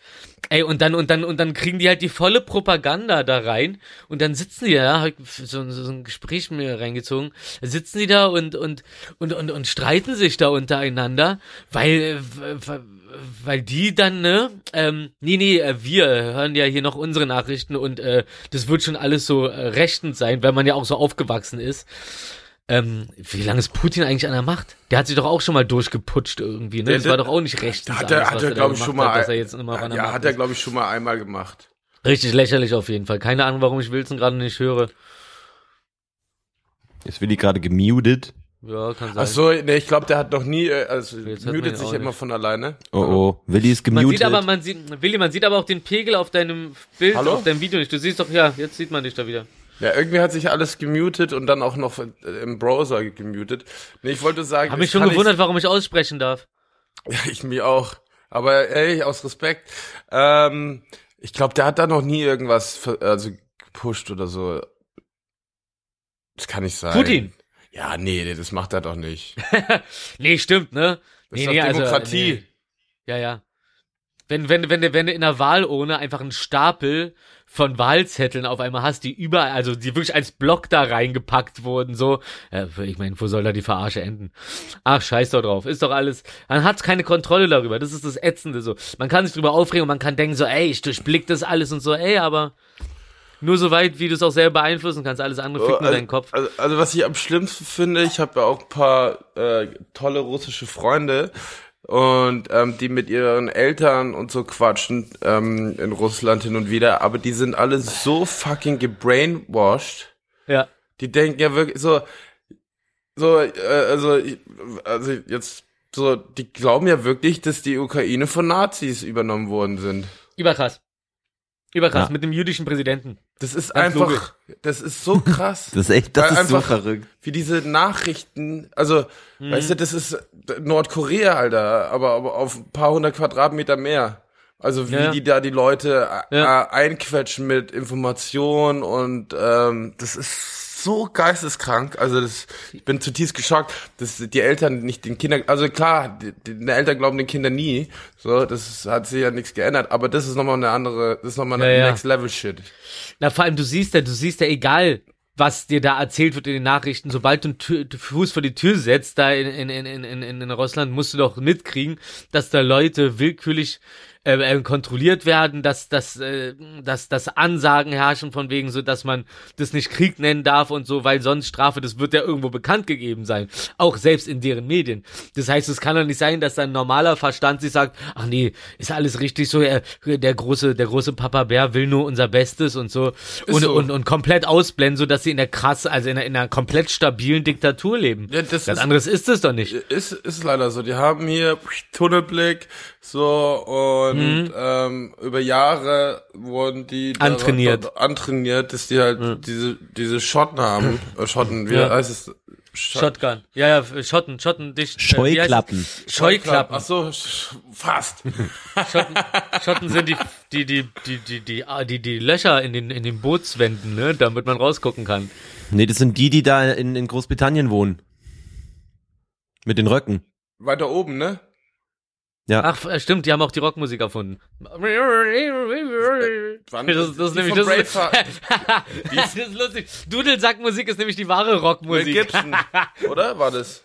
Ey, und dann, und dann, und dann kriegen die halt die volle Propaganda da rein und dann sitzen die da, hab ich so, so, ein Gespräch mir reingezogen, sitzen die da und, und, und, und, und streiten sich da untereinander, weil, weil, die dann, ne, ähm, nee, nee, äh, wir hören ja hier noch unsere Nachrichten und äh, das wird schon alles so äh, rechtend sein, weil man ja auch so aufgewachsen ist. Ähm, wie lange ist Putin eigentlich an der Macht? Der hat sich doch auch schon mal durchgeputscht irgendwie, ne? Der- Das der- war doch auch nicht rechtens. Hat er, alles, hat er da glaube ich, schon mal. Hat, dass er jetzt immer ja, Macht hat er, glaube ich, schon mal einmal gemacht. Richtig lächerlich auf jeden Fall. Keine Ahnung, warum ich Wilson gerade nicht höre. Jetzt will ich gerade gemutet. Ja, kann sein. Ach so, nee, ich glaube, der hat noch nie, äh, also Jetzt man mutet sich immer nicht. von alleine. Oh oh. Willi ist man gemutet. sieht aber, man sieht, Willi, man sieht aber auch den Pegel auf deinem Bild, Hallo? auf deinem Video nicht. Du siehst doch, ja, jetzt sieht man dich da wieder. Ja, irgendwie hat sich alles gemutet und dann auch noch äh, im Browser gemutet. Nee, ich wollte sagen, Hab mich schon gewundert, warum ich aussprechen darf. Ich, ja, ich mir auch. Aber ey, aus Respekt. Ähm, ich glaube, der hat da noch nie irgendwas also gepusht oder so. Das kann nicht sein. Putin. Ja, nee, das macht er doch nicht. Nee, stimmt, ne? Das nee, ist nee, doch also, Demokratie. nee. Ja, ja. Wenn, wenn, wenn, du- wenn du in der Wahlurne einfach einen Stapel von Wahlzetteln auf einmal hast, die überall, also die wirklich als Block da reingepackt wurden, so, äh, ich meine, wo soll da die Verarsche enden? Ach, scheiß doch drauf, ist doch alles, man hat keine Kontrolle darüber, das ist das Ätzende, so. Man kann sich drüber aufregen und man kann denken so, ey, ich durchblick das alles und so, ey, aber nur so weit, wie du es auch selber beeinflussen kannst, alles andere fickt nur also, deinen Kopf. Also, also was ich am schlimmsten finde, ich habe ja auch ein paar äh, tolle russische Freunde und ähm, die mit ihren Eltern und so quatschen ähm, in Russland hin und wieder, aber die sind alle so fucking gebrainwashed. Ja. Die denken ja wirklich so, so, äh, also, also jetzt so, die glauben ja wirklich, dass die Ukraine von Nazis übernommen worden sind. Überkrass. Überkrass, Ja. mit dem jüdischen Präsidenten. Das ist Ganz einfach, logisch. das ist so krass. Das ist echt, das ist so einfach- verrückt. wie diese Nachrichten, also, Mhm. weißt du, das ist Nordkorea, Alter, aber, aber auf ein paar hundert Quadratmeter mehr. Also wie Ja, die da die Leute äh, Ja. äh, einquetschen mit Informationen und ähm, das ist so geisteskrank. Also das, ich bin zutiefst geschockt, dass die Eltern nicht den Kindern, also klar, die, die Eltern glauben den Kindern nie, so, das hat sich ja nichts geändert, aber das ist nochmal eine andere, das ist nochmal eine Ja, ja. Next Level Shit. Na, vor allem, du siehst ja, du siehst ja, egal, was dir da erzählt wird in den Nachrichten, sobald du einen Fuß vor die Tür setzt, da in, in, in, in, in, in Russland, musst du doch mitkriegen, dass da Leute willkürlich äh, kontrolliert werden, dass, dass, äh, dass, dass Ansagen herrschen von wegen so, dass man das nicht Krieg nennen darf und so, weil sonst Strafe, das wird ja irgendwo bekannt gegeben sein. Auch selbst in deren Medien. Das heißt, es kann doch nicht sein, dass ein normaler Verstand sich sagt, ach nee, ist alles richtig so, er, der große, der große Papa Bär will nur unser Bestes und so. Und, so. und, und komplett ausblenden, so dass sie in der krass, also in einer, in einer komplett stabilen Diktatur leben. Ja, das Was ist- anderes ist es doch nicht. Ist, ist leider so. Die haben hier Tunnelblick, so, und ähm, über Jahre wurden die Antrainiert. da- antrainiert, dass die halt diese, diese Schotten haben. Äh, Schotten, wie Ja. heißt es? Sch Shotgun. Ja, ja, Schotten, Schotten, dicht. äh, Scheuklappen. Scheuklappen. Ach so, fast. Schotten, Schotten sind die, die, die, die, die, die, ah, die, die Löcher in den, in den Bootswänden, ne, damit man rausgucken kann. Nee, das sind die, die da in, in Großbritannien wohnen. Mit den Röcken. Weiter oben, ne? Ja. Ach, äh, stimmt, die haben auch die Rockmusik erfunden. Das, Wann- das ist nämlich, das ist, das ist lustig. Dudelsackmusik ist nämlich die wahre Mel Rockmusik. Gibson, oder? War das?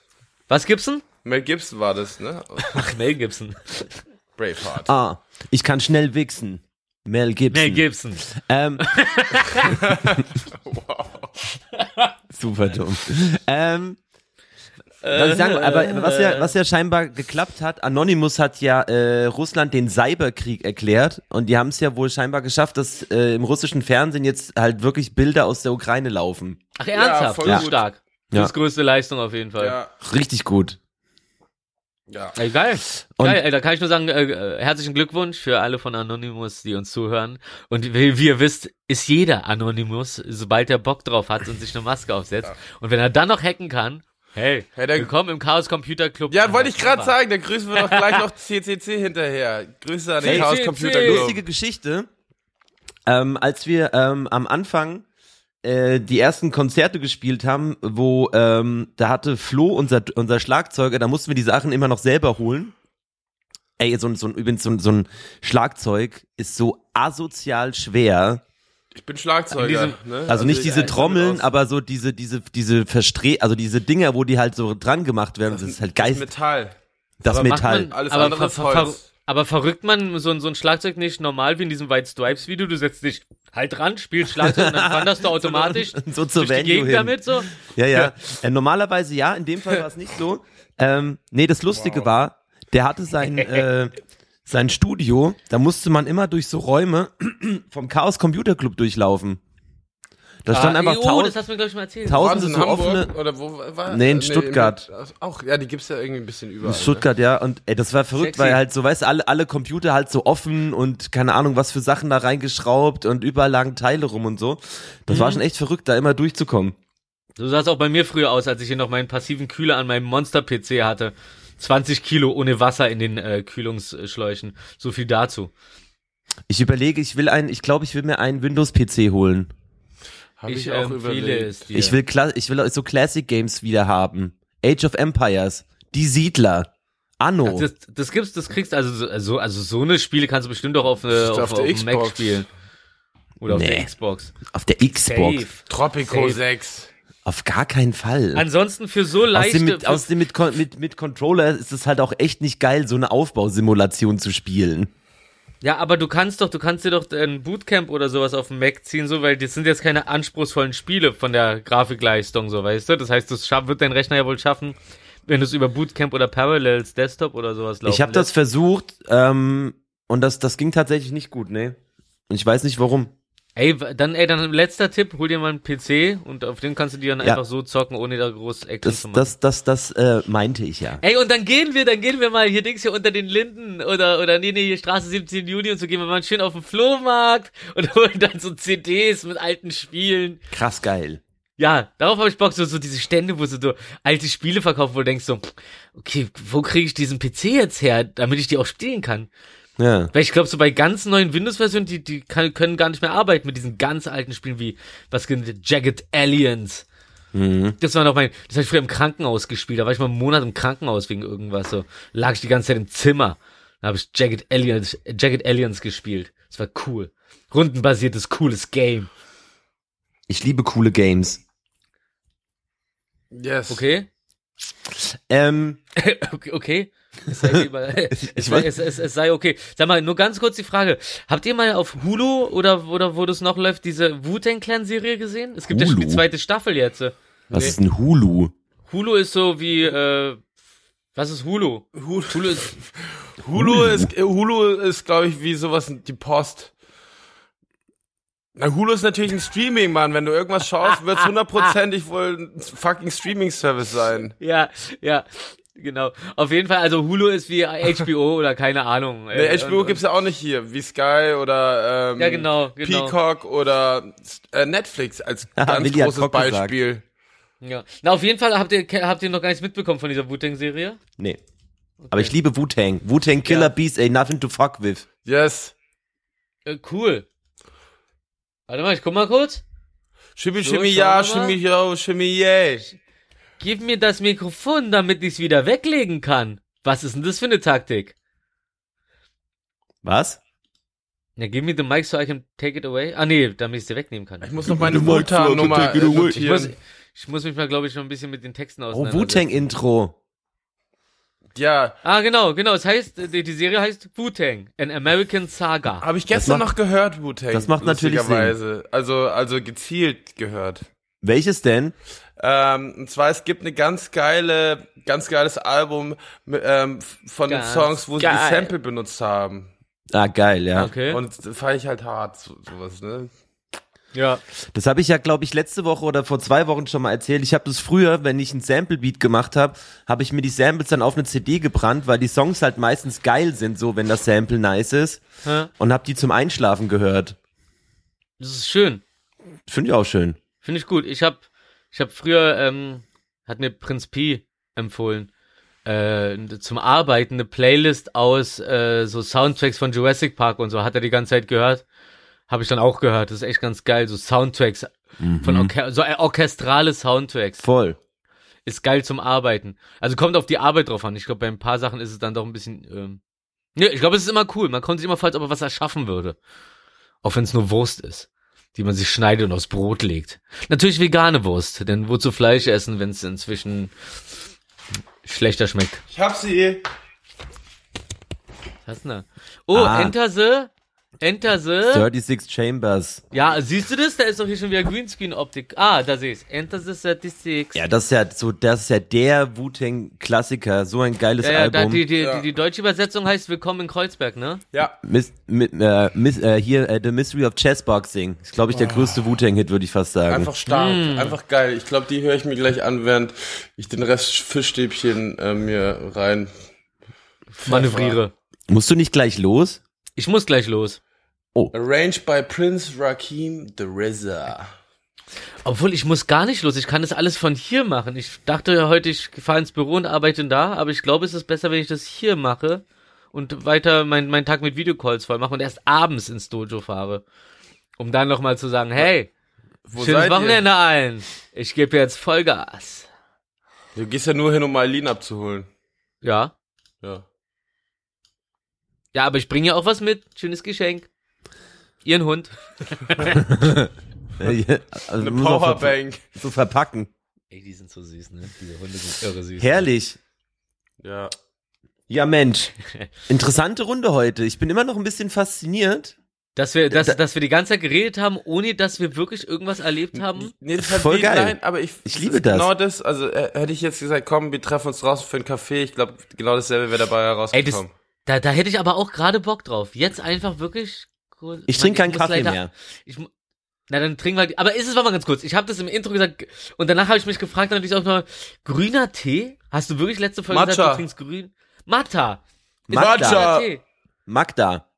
Was Gibson? Mel Gibson war das, ne? Ach, Mel Gibson. Braveheart. Ah, ich kann schnell wichsen. Mel Gibson. Mel Gibson. Ähm, super dumm. Ähm, was ich sagen, aber was ja, was ja scheinbar geklappt hat, Anonymous hat ja äh, Russland den Cyberkrieg erklärt und die haben es ja wohl scheinbar geschafft, dass äh, im russischen Fernsehen jetzt halt wirklich Bilder aus der Ukraine laufen. Ach, ernsthaft? voll das ist gut. stark. Ja. Das ist größte Leistung auf jeden Fall. Ja, Richtig gut. ja. Ey, geil. Und- geil, ey, da kann ich nur sagen, äh, äh, herzlichen Glückwunsch für alle von Anonymous, die uns zuhören. Und wie, wie ihr wisst, ist jeder Anonymous, sobald er Bock drauf hat und sich eine Maske aufsetzt. Und wenn er dann noch hacken kann, hey, Hey, der- willkommen im Chaos Computer Club. Ja, wollte ich gerade sagen, da grüßen wir doch gleich noch CCC hinterher. Grüße an den Hey, Chaos CCC. Computer Club. Lustige Geschichte. Ähm, als wir ähm, am Anfang äh, die ersten Konzerte gespielt haben, wo ähm, da hatte Flo, unser, unser Schlagzeuger, da mussten wir die Sachen immer noch selber holen. Ey, so, ein- so, ein- übrigens so, ein- so ein Schlagzeug ist so asozial schwer. Ich bin Schlagzeuger. An diesem- ne? Also nicht ich diese Trommeln, aber so diese, diese, diese Verstre, also diese Dinger, wo die halt so dran gemacht werden, das, ist halt Das geist, Metall. das Aber macht Metall. Man, Alles aber, andere ist ver, ver, Holz. aber verrückt man so, ein- so ein Schlagzeug nicht normal wie in diesem White Stripes Video? Du setzt dich halt dran, spielst Schlagzeug und dann wanderst du automatisch so zur durch die Venue Gegend hin. damit so. Ja, ja. Äh, normalerweise ja, in dem Fall war es nicht so. Ähm, nee, das Lustige war, der hatte sein, äh, sein Studio, da musste man immer durch so Räume vom Chaos Computer Club durchlaufen. Da stand Ah, einfach oh, das tausend, hast du mir, glaube ich, mal erzählt. tausende so in Hamburg offene. oder wo war? Nee, in Stuttgart. in- auch, ja, die gibt's ja irgendwie ein bisschen überall. Stuttgart, ja, und ey, das war verrückt, Sexy. weil halt so, weißt du, alle, alle Computer halt so offen und keine Ahnung, was für Sachen da reingeschraubt und überall lagen Teile rum und so. Das Mhm. war schon echt verrückt, da immer durchzukommen. So sah es auch bei mir früher aus, als ich hier noch meinen passiven Kühler an meinem Monster-PC hatte. 20 Kilo ohne Wasser in den äh, Kühlungsschläuchen. So viel dazu. Ich überlege, ich will ein, ich glaube, ich will mir einen Windows-PC holen. Hab Ich, ich, auch empfehle überlegt. es dir. Ich will, Kla ich will so Classic Games wieder haben. Age of Empires, Die Siedler, Anno. das, das gibt's, das kriegst also so- also also so eine Spiele kannst du bestimmt auch auf, äh, Ist auf, auf auf, der dem Mac Xbox. spielen. Oder auf Nee. der Xbox. auf der Xbox. Safe. Tropico Safe. 6. Auf gar keinen Fall. Ansonsten für so leichte Außerdem, mit, außerdem mit, mit, mit Controller ist es halt auch echt nicht geil, so eine Aufbausimulation zu spielen. Ja, aber du kannst doch, du kannst dir doch ein Bootcamp oder sowas auf dem Mac ziehen, so, weil das sind jetzt keine anspruchsvollen Spiele von der Grafikleistung, so, weißt du? Das heißt, das wird dein Rechner ja wohl schaffen, wenn du es über Bootcamp oder Parallels Desktop oder sowas laufen ich habe das versucht ähm, und das, das ging tatsächlich nicht gut, ne? Und ich weiß nicht warum. Ey, dann, ey, dann letzter Tipp, hol dir mal einen PC und auf den kannst du dir dann Ja. einfach so zocken, ohne da groß Action Das, zu machen. das, das, das äh, meinte ich ja. Ey, und dann gehen wir, dann gehen wir mal hier Dings hier unter den Linden oder, oder nee, nee, hier Straße 17 Juni und so gehen wir mal schön auf den Flohmarkt und holen dann so CDs mit alten Spielen. Krass geil. Ja, darauf habe ich Bock, so, so diese Stände, wo so, so alte Spiele verkauft, wo du denkst so, okay, wo kriege ich diesen PC jetzt her, damit ich die auch spielen kann? Ja. Weil ich glaube, so bei ganz neuen Windows-Versionen, die, die kann, können gar nicht mehr arbeiten mit diesen ganz alten Spielen wie, was genannt, Jagged Aliens. Mhm. Das war noch mein, das habe ich früher im Krankenhaus gespielt. Da war ich mal einen Monat im Krankenhaus wegen irgendwas. So lag ich die ganze Zeit im Zimmer. Da habe ich Jagged Aliens, Jagged Aliens gespielt. Das war cool. Rundenbasiertes, cooles Game. Ich liebe coole Games. Yes. Okay? Ähm, okay, okay. Es sei, lieber, es, sei, es, es, es sei okay. Sag mal, nur ganz kurz die Frage. Habt ihr mal auf Hulu oder, oder wo das noch läuft, diese Wu-Tang Clan Serie gesehen? Es gibt ja schon die Hulu? zweite Staffel jetzt. was Nee. ist ein Hulu? Hulu ist so wie, äh, was ist Hulu? Hulu, Hulu ist, Hulu ist, äh, Hulu ist, glaube ich, wie sowas, die Post. Na, Hulu ist natürlich ein Streaming, Mann. Wenn du irgendwas schaust, wird's hundertprozentig wohl ein fucking Streaming-Service sein. ja, ja, genau. Auf jeden Fall, also Hulu ist wie HBO oder keine Ahnung. Nee, Äh, HBO und- gibt's ja auch nicht hier, wie Sky oder ähm, Ja, genau, genau. Peacock oder äh, Netflix als Haha, ganz großes gesagt. Beispiel. Ja. Na, auf jeden Fall habt ihr, habt ihr noch gar nichts mitbekommen von dieser Wu-Tang-Serie? Nee. Aber ich liebe Wu-Tang. Wu-Tang Killer Ja. Beast, ey, nothing to fuck with. Yes. Äh, cool. Warte mal, ich guck mal kurz. Shimmy, So, shimmy, ja, shimmy, yo, shimmy, yay. Gib mir das Mikrofon, damit ich's wieder weglegen kann. Was ist denn das für eine Taktik? Was? Ja, give me the mic so I can take it away. Ah, nee, damit ich sie wegnehmen kann. Ich muss noch meine äh, away. Ich muss, notieren. ich muss mich mal, glaube ich, noch ein bisschen mit den Texten Oh, auseinandersetzen. Wu-Tang-Intro. Ja, Ah, genau, genau. Es heißt, die, die Serie heißt Wu-Tang, an American Saga. habe ich gestern macht- noch gehört, Wu-Tang. das macht natürlich lustigerweise. Also, also gezielt gehört. Welches denn? Ähm, und zwar, es gibt eine ganz geile, ganz geiles Album ähm, von den Ganz Songs, wo sie geil. die Sample benutzt haben. Ah, geil, ja. Okay. Und das fand ich halt hart, so, sowas, ne? ja. Das habe ich ja, glaube ich, letzte Woche oder vor zwei Wochen schon mal erzählt. Ich habe das früher, wenn ich ein Sample-Beat gemacht habe, habe ich mir die Samples dann auf eine CD gebrannt, weil die Songs halt meistens geil sind, so wenn das Sample nice ist. Hä? Und habe die zum Einschlafen gehört. Das ist schön. Finde ich auch schön. Finde ich gut. Ich habe ich hab früher, ähm, hat mir Prinz P empfohlen, äh, zum Arbeiten eine Playlist aus äh, so Soundtracks von Jurassic Park und so. Hat er die ganze Zeit gehört. Habe ich dann auch gehört. Das ist echt ganz geil. So Soundtracks von Orche so äh, orchestrale Soundtracks. Voll. Ist geil zum Arbeiten. Also kommt auf die Arbeit drauf an. Ich glaube, bei ein paar Sachen ist es dann doch ein bisschen. Ähm, ja, ich glaube, es ist immer cool. Man kommt sich immer vor, als ob er was erschaffen würde. Auch wenn es nur Wurst ist, die man sich schneidet und aufs Brot legt. Natürlich vegane Wurst, denn wozu Fleisch essen, wenn es inzwischen schlechter schmeckt? Ich hab sie. Was hast du denn da? Oh, Ah. Enter the. Enter the. 36 Chambers. Ja, siehst du das? Da ist doch hier schon wieder Greenscreen-Optik. Ah, da sehe ich's. Enter the 36. Ja, das ist ja so, das ist ja der Wu-Tang-Klassiker. So ein geiles Ja, ja, da, Album. die, die, Ja. die, die deutsche Übersetzung heißt Willkommen in Kreuzberg, ne? Ja. Miss, mit, äh, miss, äh, hier, äh, The Mystery of Chessboxing. Ist, glaube ich, der größte Wu-Tang-Hit, würde ich fast sagen. Einfach stark, Mm. einfach geil. Ich glaube, die höre ich mir gleich an, während ich den Rest Fischstäbchen äh, mir rein Manövriere. Musst du nicht gleich los? Ich muss gleich los. Arranged by Prince Rakim the RZA. Obwohl, ich muss gar nicht los. Ich kann das alles von hier machen. Ich dachte ja heute, ich fahre ins Büro und arbeite da, aber ich glaube, es ist besser, wenn ich das hier mache und weiter meinen mein Tag mit Videocalls voll mache und erst abends ins Dojo fahre. Um dann nochmal zu sagen, hey, Wo schönes seid ihr? Wochenende allen. Ich gebe jetzt Vollgas. Du gehst ja nur hin, um Eileen abzuholen. Ja. Ja. Ja, aber ich bringe ja auch was mit. Schönes Geschenk. Ihren Hund. Also Eine auch ver- Powerbank. So verpacken. Ey, die sind so süß, ne? Diese Hunde sind irre süß. Herrlich. Ja. Ja, Mensch. Interessante Runde heute. Ich bin immer noch ein bisschen fasziniert. Dass wir, dass, Da- dass wir die ganze Zeit geredet haben, ohne dass wir wirklich irgendwas erlebt haben. Nee, das hat Voll geil. Nein, aber ich, Ich liebe das. Genau das, also äh, hätte ich jetzt gesagt, komm, wir treffen uns draußen für einen Kaffee. Ich glaube, genau dasselbe wäre dabei Ey, das, herausgekommen. da, da hätte ich aber auch gerade Bock drauf. Jetzt einfach wirklich. Ich trinke keinen Kaffee leider- mehr. Ich, Na, dann trinken wir, aber ist es, warte mal ganz kurz, ich habe das im Intro gesagt und danach habe ich mich gefragt, natürlich auch noch, grüner Tee? Hast du wirklich letzte Folge Matcha. gesagt, du trinkst grün? Matcha. Ist Matcha. Tee? Magda.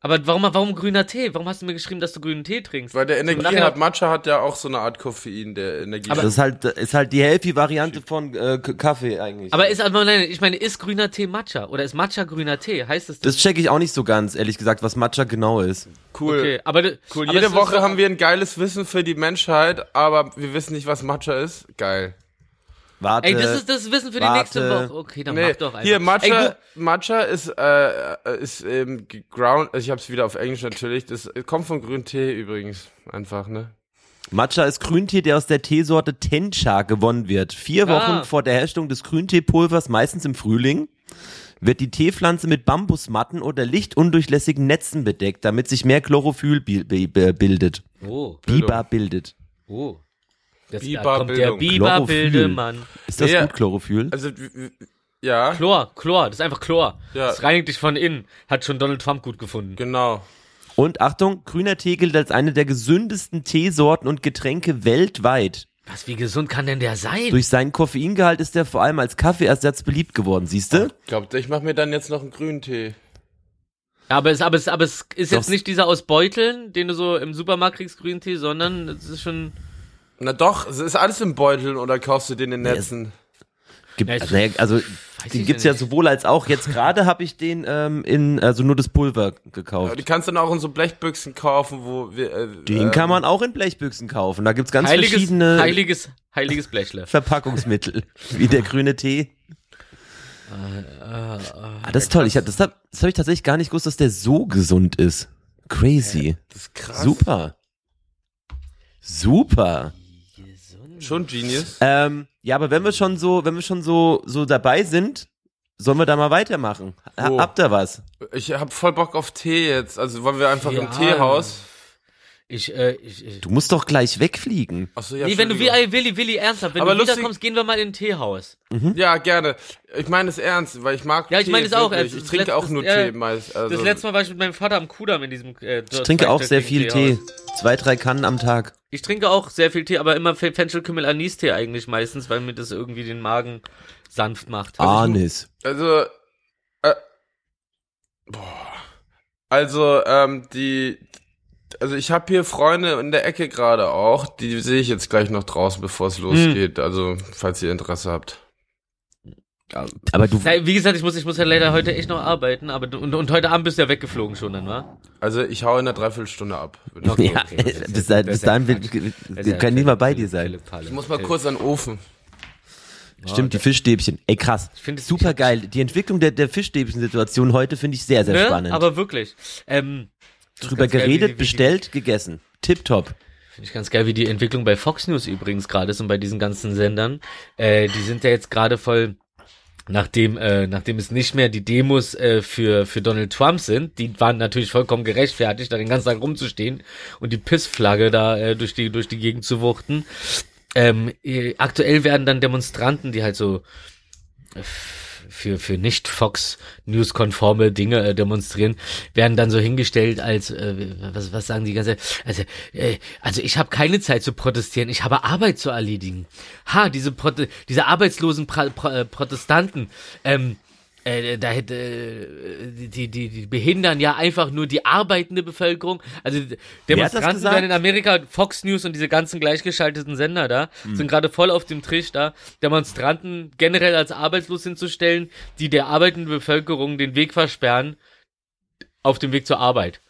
Aber warum, warum grüner Tee? Warum hast du mir geschrieben, dass du grünen Tee trinkst? Weil der Energie hat, Matcha hat ja auch so eine Art Koffein, der Energie. Das ist halt, ist halt die Healthy-Variante von äh, Kaffee eigentlich. Aber ist aber nein, ich meine, ist grüner Tee Matcha oder ist Matcha grüner Tee? Heißt das das check ich auch nicht so ganz, ehrlich gesagt, was Matcha genau ist. cool. Okay, aber Cool. aber Jede Woche so- haben wir ein geiles Wissen für die Menschheit, aber wir wissen nicht, was Matcha ist. Geil. Warte. Ey, das ist das Wissen für die warte. nächste Woche. Okay, dann Nee, mach doch einfach. hier Ey, Matcha, gu- Matcha ist äh, ist ähm, ground. Also ich habe es wieder auf Englisch natürlich. Das kommt von grünen Tee übrigens einfach ne. Matcha ist Grüntee, der aus der Teesorte Tencha gewonnen wird. Vier Ah. Wochen vor der Herstellung des Grünteepulvers, meistens im Frühling, wird die Teepflanze mit Bambusmatten oder lichtundurchlässigen Netzen bedeckt, damit sich mehr Chlorophyll bi bi bi- bildet. Oh, Biber bildet. oh. Das, da Biberbildung. kommt der Biber Chlorophyll. Bildemann. Ist das Ja. gut, Chlorophyll? Also ja, Chlor, Chlor, das ist einfach Chlor. Ja. Das reinigt dich von innen. Hat schon Donald Trump gut gefunden. genau. Und Achtung, grüner Tee gilt als eine der gesündesten Teesorten und Getränke weltweit. Was, wie gesund kann denn der sein? Durch seinen Koffeingehalt ist er vor allem als Kaffeeersatz beliebt geworden, siehst du? Ich glaube, ich mache mir dann jetzt noch einen grünen Tee. aber es, aber es, aber es ist Doch. jetzt nicht dieser aus Beuteln, den du so im Supermarkt kriegst, Grüntee, sondern es ist schon, Na doch, es ist alles im Beutel oder kaufst du den in Netzen? Gibt, Ja, also, also den ja gibt's ja nicht. sowohl als auch. Jetzt gerade habe ich den ähm, in also nur das Pulver Aber gekauft. die kannst du dann auch in so Blechbüchsen kaufen, wo wir. Äh, Den ähm, kann man auch in Blechbüchsen kaufen. Da gibt's ganz heiliges, verschiedene heiliges, heiliges Blechle. Verpackungsmittel, wie der grüne Tee. Ah, das ist toll. Ich hab, das habe das hab ich tatsächlich gar nicht gewusst, dass der so gesund ist. Crazy. Das ist krass. Super. Super. Schon Genius. Ähm, ja, aber wenn wir schon so, wenn wir schon so so dabei sind, sollen wir da mal weitermachen. Ha, Wo? Habt ihr was? Ich hab voll Bock auf Tee jetzt. Also wollen wir einfach Ja. im Teehaus. Ich, äh, ich, ich Du musst doch gleich wegfliegen. Achso, ja. nee, wenn du wie Willi, Willi, ernsthaft, wenn Aber du lustig- wiederkommst, gehen wir mal in ein Teehaus. Ja, gerne. Ich meine es ernst, weil ich mag Ja, ich Tee, meine es auch ernst. Ich trinke auch nur Tee meist. Also, Das letzte Mal war ich mit meinem Vater am Kudamm in diesem äh, Ich trinke auch sehr viel Tee. Zwei, drei Kannen am Tag. Ich trinke auch sehr viel Tee, aber immer Fe- Fenchelkümmel Anis-Tee eigentlich meistens, weil mir das irgendwie den Magen sanft macht. Anis. Also, äh, boah. Also, ähm, die, also ich habe hier Freunde in der Ecke gerade auch, die sehe ich jetzt gleich noch draußen, bevor es losgeht. Also, falls ihr Interesse habt. Aber du, Na, wie gesagt, ich muss, ich muss ja leider heute echt noch arbeiten, aber du, und, und heute Abend bist du ja weggeflogen schon dann, wa? Also, ich hau in einer Dreiviertelstunde ab. ich ja, okay, bis, dahin- bis ist ja dahin will, nicht mal bei dir sein. Ich muss mal kurz an den Ofen. Stimmt, die Fischstäbchen. Ey, krass. find es- Super geil. Die Entwicklung der, der Fischstäbchen-Situation heute finde ich sehr, sehr Ne? spannend. Aber wirklich. Ähm, Drüber geil, geredet, die- wie die- bestellt, gegessen. Tipptopp. Finde ich ganz geil, wie die Entwicklung bei Fox News übrigens gerade ist und bei diesen ganzen Sendern. Äh, die sind ja jetzt gerade voll, nachdem, äh, nachdem es nicht mehr die Demos äh, für, für Donald Trump sind, die waren natürlich vollkommen gerechtfertigt, da den ganzen Tag rumzustehen und die Pissflagge da äh, durch, die, durch die Gegend zu wuchten. Ähm, äh, aktuell werden dann Demonstranten, die halt so äh, für, für nicht Fox News konforme Dinge äh, demonstrieren, werden dann so hingestellt als äh, was, was sagen die ganze also äh, also ich habe keine Zeit zu protestieren, ich habe Arbeit zu erledigen. Ha, diese Prote diese arbeitslosen pra Pro äh, Protestanten ähm, äh, da hätte äh, die, die, die behindern ja einfach nur die arbeitende Bevölkerung. Also Demonstranten werden in Amerika, Fox News und diese ganzen gleichgeschalteten Sender da, sind gerade voll auf dem Trisch da, Demonstranten generell als arbeitslos hinzustellen, die der arbeitenden Bevölkerung den Weg versperren auf dem Weg zur Arbeit.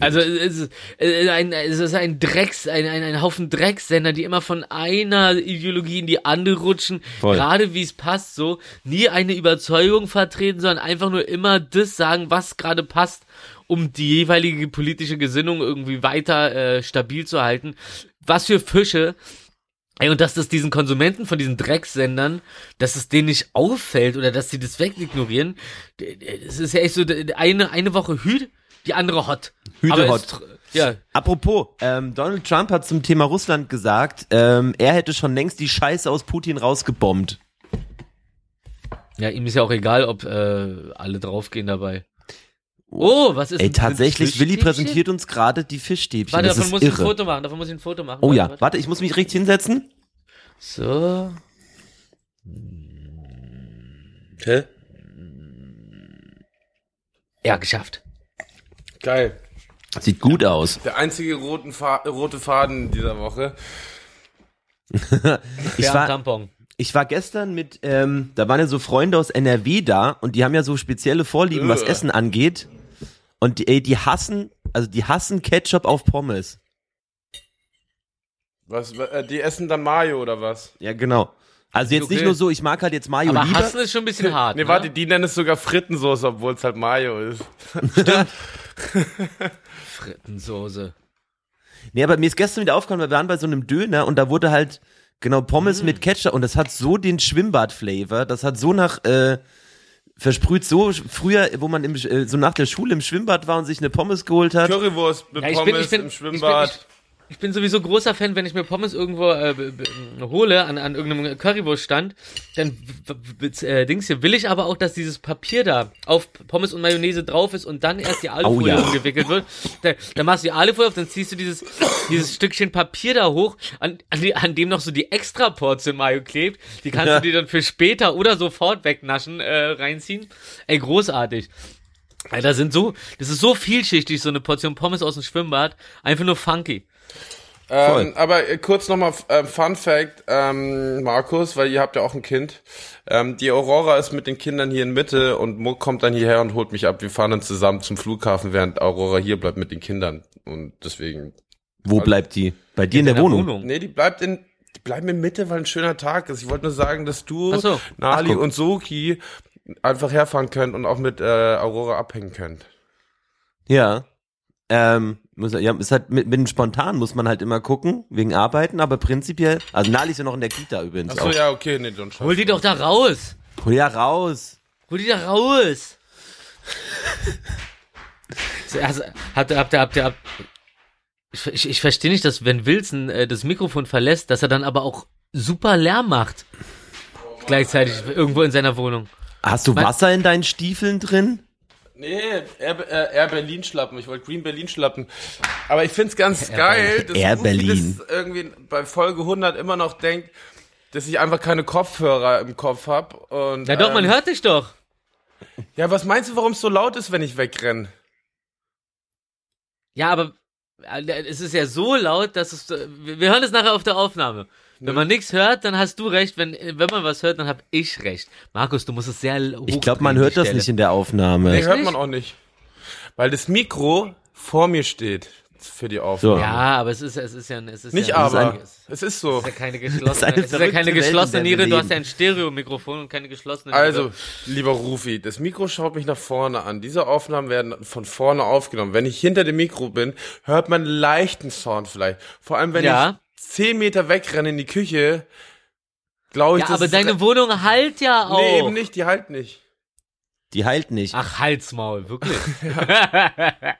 Also es ist, ein, es ist ein Drecks, ein, ein, ein Haufen Dreckssender, die immer von einer Ideologie in die andere rutschen, Voll. gerade wie es passt, so nie eine Überzeugung vertreten, sondern einfach nur immer das sagen, was gerade passt, um die jeweilige politische Gesinnung irgendwie weiter äh, stabil zu halten. Was für Fische. Ey, und dass das diesen Konsumenten von diesen Dreckssendern, dass es denen nicht auffällt oder dass sie das wegignorieren, es ist ja echt so, eine, eine Woche Hüt, die andere Hot. Hüte Hot. Ja, Apropos, ähm, Donald Trump hat zum Thema Russland gesagt, ähm, er hätte schon längst die Scheiße aus Putin rausgebombt. ja, ihm ist ja auch egal, ob äh, alle draufgehen dabei. Oh, was ist Ey, tatsächlich, Willi präsentiert uns gerade die Fischstäbchen. Warte, das davon ist muss ich ein irre. Foto machen. Davon muss ich ein Foto machen. Oh Warte, ja, warte. warte, ich muss mich richtig hinsetzen. So. Hä? Ja, geschafft. Geil. Sieht gut aus. Der einzige roten Fa rote Faden dieser Woche. Ich war, Tampon. ich war gestern mit, ähm, da waren ja so Freunde aus NRW da und die haben ja so spezielle Vorlieben, was Ugh. Essen angeht. Und die, ey, die hassen, also die hassen Ketchup auf Pommes. Was, äh, die essen dann Mayo oder was? Ja, genau. Also jetzt nicht Okay. nur so, ich mag halt jetzt Mayo Aber lieber. hassen ist schon ein bisschen hart. Nee, ne? warte, die nennen es sogar Frittensoße, obwohl es halt Mayo ist. Frittensoße. Nee, aber mir ist gestern wieder aufgefallen, wir waren bei so einem Döner und da wurde halt genau Mm. Pommes mit Ketchup und das hat so den Schwimmbad-Flavor, das hat so nach äh, versprüht so früher, wo man im, äh, so nach der Schule im Schwimmbad war und sich eine Pommes geholt hat. Currywurst mit Ja, ich Pommes bin, ich bin, im ich Schwimmbad. bin, ich, ich bin sowieso großer Fan, wenn ich mir Pommes irgendwo äh, hole an, an irgendeinem Currywurststand, dann äh, Dings hier will ich aber auch, dass dieses Papier da auf Pommes und Mayonnaise drauf ist und dann erst die Alufolie ja. umgewickelt wird. Da, dann machst du die Alufolie auf, dann ziehst du dieses dieses Stückchen Papier da hoch, an, an, die, an dem noch so die extra Portion Mayo klebt. Die kannst Ja. du dir dann für später oder sofort wegnaschen äh, reinziehen. Ey, großartig. Alter, sind so, das ist so vielschichtig, so eine Portion Pommes aus dem Schwimmbad. Einfach nur funky. Ähm, aber äh, kurz nochmal äh, Fun Fact, ähm, Markus, weil ihr habt ja auch ein Kind. Ähm, die Aurora ist mit den Kindern hier in Mitte und Muck kommt dann hierher und holt mich ab. Wir fahren dann zusammen zum Flughafen, während Aurora hier bleibt mit den Kindern. Und deswegen. Wo bleibt die? Bei dir in der, Wohnung. Nee, die bleibt in. Die bleiben in Mitte, weil ein schöner Tag ist. Ich wollte nur sagen, dass du, Ach so. Nali Ach, und Soki einfach herfahren könnt und auch mit äh, Aurora abhängen könnt. Ja. Ähm, muss, ja, ist halt mit, mit dem Spontan muss man halt immer gucken, wegen Arbeiten, aber prinzipiell, also Nali ist ja noch in der Kita übrigens Ach so, auch. ja, okay, nee, dann Hol die doch da raus. Hol ja raus. Hol die da raus. Also, habt ihr, habt ihr, habt ihr, habt, ich, ich, ich verstehe nicht, dass wenn Wilson äh, das Mikrofon verlässt, dass er dann aber auch super Lärm macht. Gleichzeitig irgendwo in seiner Wohnung. Hast du Wasser in deinen Stiefeln drin? Nee, Air, äh, Air Berlin schlappen. Ich wollte Green Berlin schlappen. Aber ich find's ganz geil, dass Air Berlin. das irgendwie bei Folge 100 immer noch denkt, dass ich einfach keine Kopfhörer im Kopf hab. Und, Na doch, man ähm, hört dich doch. Ja, was meinst du, warum es so laut ist, wenn ich wegrenne? Ja, aber äh, es ist ja so laut, dass es. äh, wir hören es nachher auf der Aufnahme. Wenn man nichts hört, dann hast du recht. Wenn, wenn man was hört, dann hab ich recht. Markus, du musst es sehr hoch Ich glaube, man hört das nicht in der Aufnahme. Nee, hört man auch nicht. Weil das Mikro vor mir steht für die Aufnahme. Ja, aber es ist, es ist ja, es ist Nicht ja, aber. Es ist, Es ist so. es ist ja keine geschlossene, eine es ist ja keine geschlossene Niere. Du hast ja ein Stereo-Mikrofon und keine geschlossene Niere. Also, lieber Rufi, das Mikro schaut mich nach vorne an. Diese Aufnahmen werden von vorne aufgenommen. Wenn ich hinter dem Mikro bin, hört man einen leichten Sound vielleicht. Vor allem, wenn Ja. ich zehn Meter wegrenne in die Küche, glaube ich, ja, das aber ist deine Wohnung halt ja auch. Nee, eben nicht, die halt nicht. Die heilt nicht. Ach, Halsmaul, wirklich.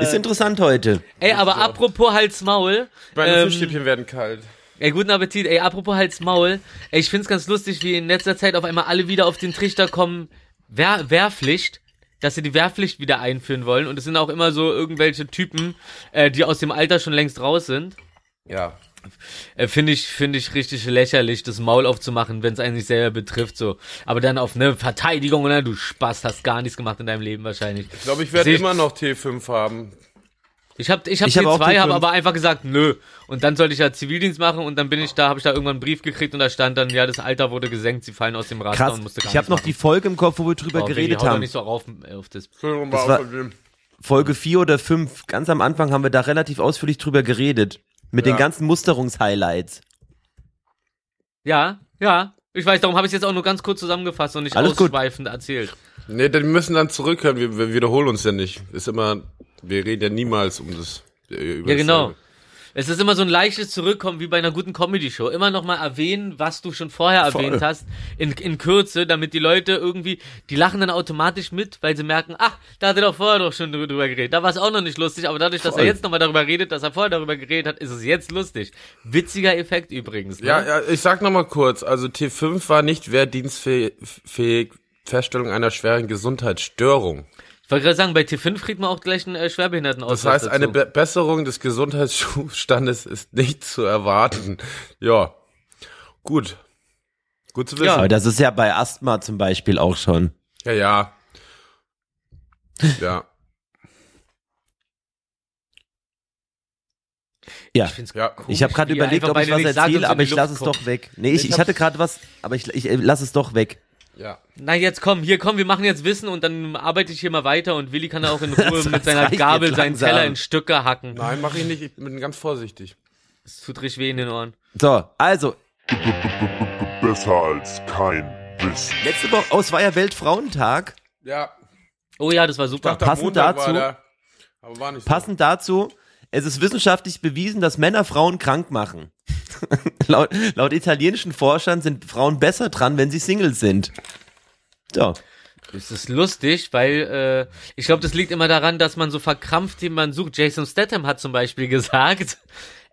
Ist interessant heute. Ey, aber apropos Halsmaul, Meine Ähm, Fischstäbchen werden kalt. ey, guten Appetit, ey, apropos Halsmaul, ey, ich find's ganz lustig, wie in letzter Zeit auf einmal alle wieder auf den Trichter kommen, Wehr, Wehrpflicht, dass sie die Wehrpflicht wieder einführen wollen und es sind auch immer so irgendwelche Typen, äh, die aus dem Alter schon längst raus sind. Ja. Äh, finde ich, finde ich richtig lächerlich, das Maul aufzumachen, wenn es einen nicht selber betrifft, so. Aber dann auf eine Verteidigung, oder? Du Spaß, hast gar nichts gemacht in deinem Leben wahrscheinlich. Ich glaube, ich werde immer noch T5 haben. Ich hab, ich hab Ich hab auch T2, T5. habe aber einfach gesagt, nö. Und dann sollte ich ja Zivildienst machen und dann bin ich da, habe ich da irgendwann einen Brief gekriegt und da stand dann, ja, das Alter wurde gesenkt, sie fallen aus dem Raster Krass. und musste gar Ich habe noch machen. die Folge im Kopf, wo wir drüber Oh, Willi, geredet doch haben. nicht so auf, auf das. Das war. Folge 4 oder 5. Ganz am Anfang haben wir da relativ ausführlich drüber geredet. Mit Ja. den ganzen Musterungshighlights. Ja, ja. Ich weiß, darum habe ich jetzt auch nur ganz kurz zusammengefasst und nicht Alles gut. ausschweifend erzählt. Nee, wir müssen dann zurückhören. Wir, wir wiederholen uns ja nicht. Ist immer, wir reden ja niemals um das. äh, Über Ja, genau. dasselbe. Es ist immer so ein leichtes Zurückkommen wie bei einer guten Comedy-Show. Immer noch mal erwähnen, was du schon vorher Voll. erwähnt hast, in, in Kürze, damit die Leute irgendwie, die lachen dann automatisch mit, weil sie merken, ach, da hat er doch vorher doch schon drü- drüber geredet. Da war es auch noch nicht lustig, aber dadurch, dass Voll. er jetzt nochmal darüber redet, dass er vorher darüber geredet hat, ist es jetzt lustig. Witziger Effekt übrigens. Ne? Ja, ja, ich sag noch mal kurz. Also T5 war nicht wehrdienstfähig Feststellung einer schweren Gesundheitsstörung. Ich wollte gerade sagen, bei T5 kriegt man auch gleich einen äh, Schwerbehindertenausweis Das heißt, eine dazu. Be Besserung des Gesundheitszustandes ist nicht zu erwarten. Ja, gut. Gut zu wissen. Aber das ist ja bei Asthma zum Beispiel auch schon. Ja, ja. Ja, Ja. Ich ja. komisch, Ich habe gerade überlegt, ob ich was erzähle, aber ich lasse es kommt. doch weg. Nee, ich, Ich ich hatte gerade was, aber ich, ich äh, lasse es doch weg. Ja. Na jetzt komm, hier komm, wir machen jetzt Wissen und dann arbeite ich hier mal weiter und Willi kann auch in Ruhe Das- mit seiner Gabel seinen. Teller in Stücke hacken. Nein, mache ich nicht. Ich bin ganz vorsichtig. Es tut richtig weh in den Ohren. So, also, Besser als kein Wissen. letzte Woche, oh, es war ja Weltfrauentag. Ja. Oh ja, das war super. dachte, Passend Montag dazu- war der, aber war nicht so. Passend dazu, es ist wissenschaftlich bewiesen, dass Männer Frauen krank machen. laut, laut italienischen Forschern sind Frauen besser dran, wenn sie Singles sind. So. Das ist lustig, weil äh, ich glaube, das liegt immer daran, dass man so verkrampft jemanden sucht. Jason Statham hat zum Beispiel gesagt,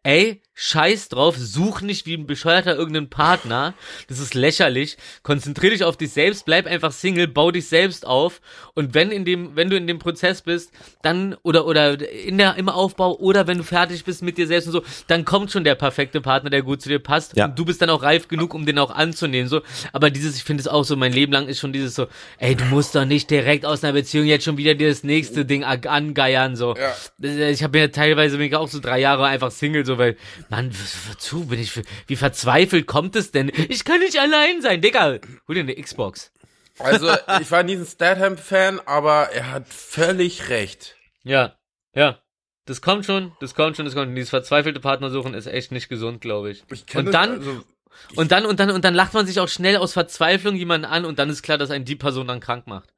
ey, scheiß drauf, such nicht wie ein Bescheuerter irgendeinen Partner. Das ist lächerlich. Konzentrier dich auf dich selbst, bleib einfach Single, bau dich selbst auf. Und wenn in dem, wenn du in dem Prozess bist, dann, oder, oder in der, im Aufbau, oder wenn du fertig bist mit dir selbst und so, dann kommt schon der perfekte Partner, der gut zu dir passt. Ja. Und du bist dann auch reif genug, um den auch anzunehmen, so. Aber dieses, ich finde es auch so, mein Leben lang ist schon dieses so, ey, du musst doch nicht direkt aus einer Beziehung jetzt schon wieder dir das nächste Ding angeiern, so. Ja. Ich habe mir teilweise bin ich auch so drei Jahre einfach Single, so, weil, Mann, wozu bin ich, wie verzweifelt kommt es denn? Ich kann nicht allein sein, Digga. Hol dir eine Xbox. Also, ich war nie ein Statham-Fan, aber er hat völlig recht. Ja, ja. Das kommt schon, das kommt schon, das kommt schon. Dieses verzweifelte Partner suchen ist echt nicht gesund, glaube ich. Ich Und dann, also, und dann, und dann, und dann lacht man sich auch schnell aus Verzweiflung jemanden an und dann ist klar, dass einen die Person dann krank macht.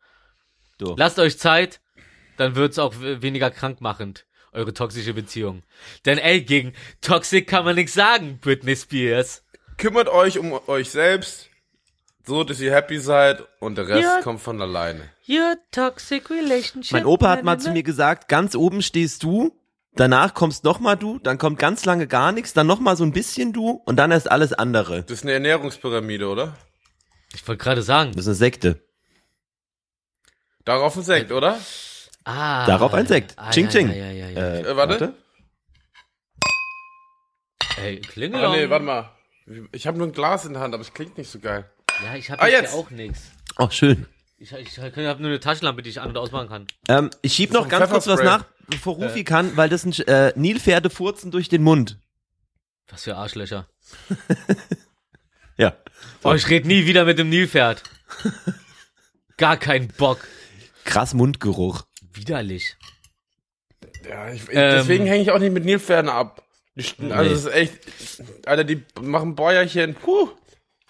So. Lasst euch Zeit, dann wird's auch weniger krankmachend, eure toxische Beziehung. Denn ey, gegen Toxic kann man nichts sagen, Britney Spears. kümmert euch um euch selbst, so dass ihr happy seid und der Rest Ja. kommt von alleine. Your toxic relationship. Mein Opa hat mal zu mir gesagt, ganz oben stehst du, danach kommst noch mal du, dann kommt ganz lange gar nichts, dann noch mal so ein bisschen du und dann erst alles andere. Das ist eine Ernährungspyramide, oder? Ich wollte gerade sagen. Das ist eine Sekte. Darauf ein Sekt, oder? Ah. Darauf ein Sekt. Ah, Ching, ja, ching. Ja, ja, ja, ja. Äh, Äh, warte. Ey, klingel Ah, nee, warte mal. Ich habe nur ein Glas in der Hand, aber es klingt nicht so geil. Ja, ich habe Ah, jetzt auch nichts. Oh, schön. Ich, ich, ich habe nur eine Taschenlampe, die ich an- und ausmachen kann. Ähm, ich schieb noch ganz kurz was nach, bevor Rufi kann, weil das sind äh, Nilpferde furzen durch den Mund. Was für Arschlöcher. Ja. Oh, ich red nie wieder mit dem Nilpferd. Gar keinen Bock. Krass Mundgeruch. Widerlich. Ja, ich, Ähm. deswegen hänge ich auch nicht mit Nilpferden ab. Also, es ist echt, Alter, die machen Bäuerchen. Puh.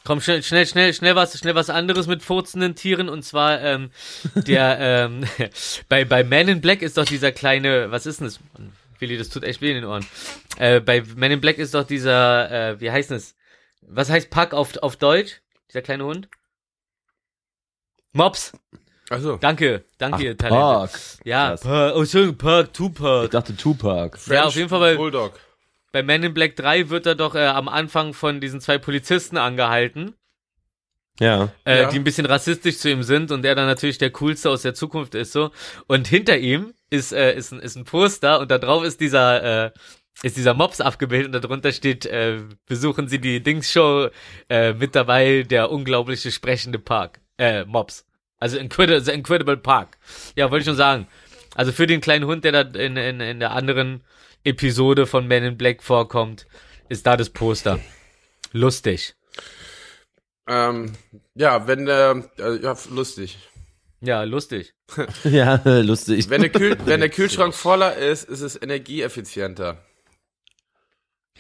Komm, schnell, schnell, schnell, schnell was, schnell was anderes mit furzenden Tieren und zwar ähm, der ähm, bei bei Man in Black ist doch dieser kleine, was ist denn das? Willi, das tut echt weh in den Ohren. Äh, bei Man in Black ist doch dieser, äh, wie heißt das? Was heißt Pack auf auf Deutsch? Dieser kleine Hund? Mops. Also, Danke, danke, Ach, Talente. Park. Ja. Park, oh, schön, Park, Ich Tupac. dachte Tupac. Ja, auf jeden Fall, weil Bulldog. bei Man in Black 3 wird er doch äh, am Anfang von diesen zwei Polizisten angehalten. Ja. äh, Ja. die ein bisschen rassistisch zu ihm sind und er dann natürlich der coolste aus der Zukunft ist so und hinter ihm ist äh, ist ein ist ein Poster und da drauf ist dieser äh, ist dieser Mops abgebildet und darunter steht äh, besuchen Sie die Dings-Show äh, mit dabei der unglaubliche sprechende Park äh, Mops also Incredible, The Incredible Park ja wollte ich schon sagen also für den kleinen Hund der da in, in, in der anderen Episode von Men in Black vorkommt ist da das Poster lustig Ähm, ja, wenn der, äh, ja, lustig. ja lustig Ja, lustig. Wenn der, Kühl, wenn der Kühlschrank voller ist, ist es energieeffizienter.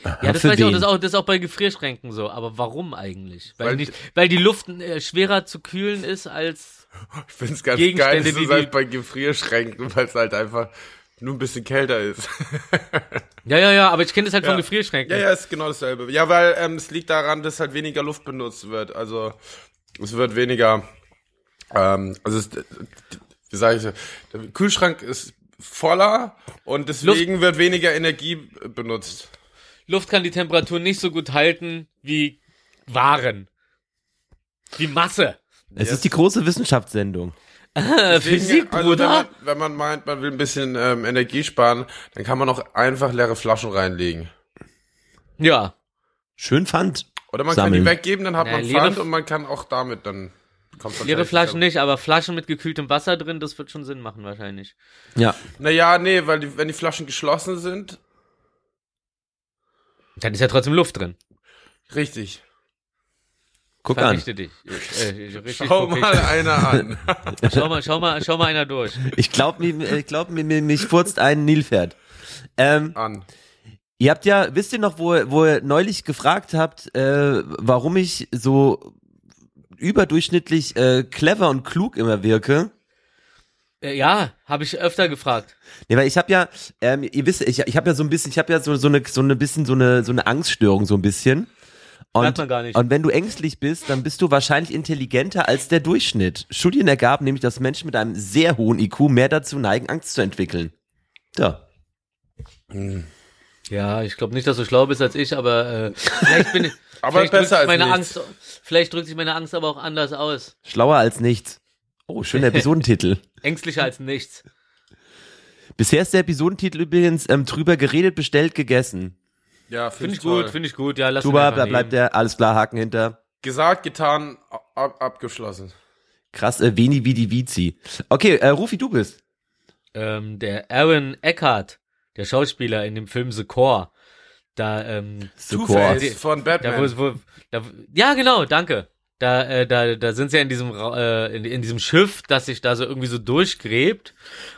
Ja, das weiß ich auch, das ist auch, das ist auch bei Gefrierschränken so. Aber warum eigentlich? Weil, Weil- nicht, weil die Luft äh, schwerer zu kühlen ist als. Ich find's ganz Gegenstände, geil, das ist halt bei Gefrierschränken, weil es halt einfach nur ein bisschen kälter ist. Ja, ja, ja, aber ich kenne das halt Ja. von Gefrierschränken. Ja, ja, ist genau dasselbe. Ja, weil ähm, es liegt daran, dass halt weniger Luft benutzt wird. Also es wird weniger. Ähm, also es, wie sage ich, der Kühlschrank ist voller und deswegen wird weniger Energie benutzt. Luft kann die Temperatur nicht so gut halten wie Waren. Wie Masse. Es Yes. ist die große Wissenschaftssendung. Deswegen, Physik, also wenn Bruder. man, wenn man meint, man will ein bisschen ähm, Energie sparen, dann kann man auch einfach leere Flaschen reinlegen. Ja. Schön Pfand. Oder man Sammeln. kann die weggeben, dann hat Naja, man Pfand und man kann auch damit dann kommt Leere Flaschen nicht, aber Flaschen mit gekühltem Wasser drin, das wird schon Sinn machen wahrscheinlich. Ja. Naja, nee, weil die, wenn die Flaschen geschlossen sind, Dann ist ja trotzdem Luft drin. richtig. Guck an. Verrichte dich. Äh, äh, Schau mal einer an. Schau mal, schau mal, schau mal einer durch. Ich glaube, mir, ich glaub, mir, mir, mich furzt ein Nilpferd. Ähm, an. ihr habt ja, wisst ihr noch, wo, wo ihr neulich gefragt habt, äh, warum ich so überdurchschnittlich äh, clever und klug immer wirke? Äh, ja, habe ich öfter gefragt. Ja, weil ich habe ja, ähm, ihr wisst, ich, ich habe ja so ein bisschen, ich habe ja so so eine so eine bisschen so eine so eine Angststörung so ein bisschen. Merkt Und, man gar nicht. und wenn du ängstlich bist, dann bist du wahrscheinlich intelligenter als der Durchschnitt. Studien ergaben nämlich, dass Menschen mit einem sehr hohen IQ mehr dazu neigen, Angst zu entwickeln. Ja. Ja, ich glaube nicht, dass du schlau bist als ich, aber äh, vielleicht bin ich. Aber vielleicht besser drückt sich als meine nichts. Angst. Vielleicht drückt sich meine Angst aber auch anders aus. Schlauer als nichts. Oh, schöner Episodentitel. Ängstlicher als nichts. Bisher ist der Episodentitel übrigens ähm, drüber geredet, bestellt, gegessen. Ja, Finde finde ich gut, finde ich gut. Ja, lass Super, da bleibt der, alles klar, Haken hinter. Gesagt, getan, ab, abgeschlossen. Krass, äh, Veni Vidi Vici. Okay, äh, Rufi, du bist. ähm, der Aaron Eckhart, der Schauspieler in dem Film The Core. Da, ähm, Two-Face Die- von da, Batman. wo, wo, da, ja, genau, danke. Da, äh, da, da sind sie ja in diesem, äh, in, in diesem Schiff, das sich da so irgendwie so durchgräbt.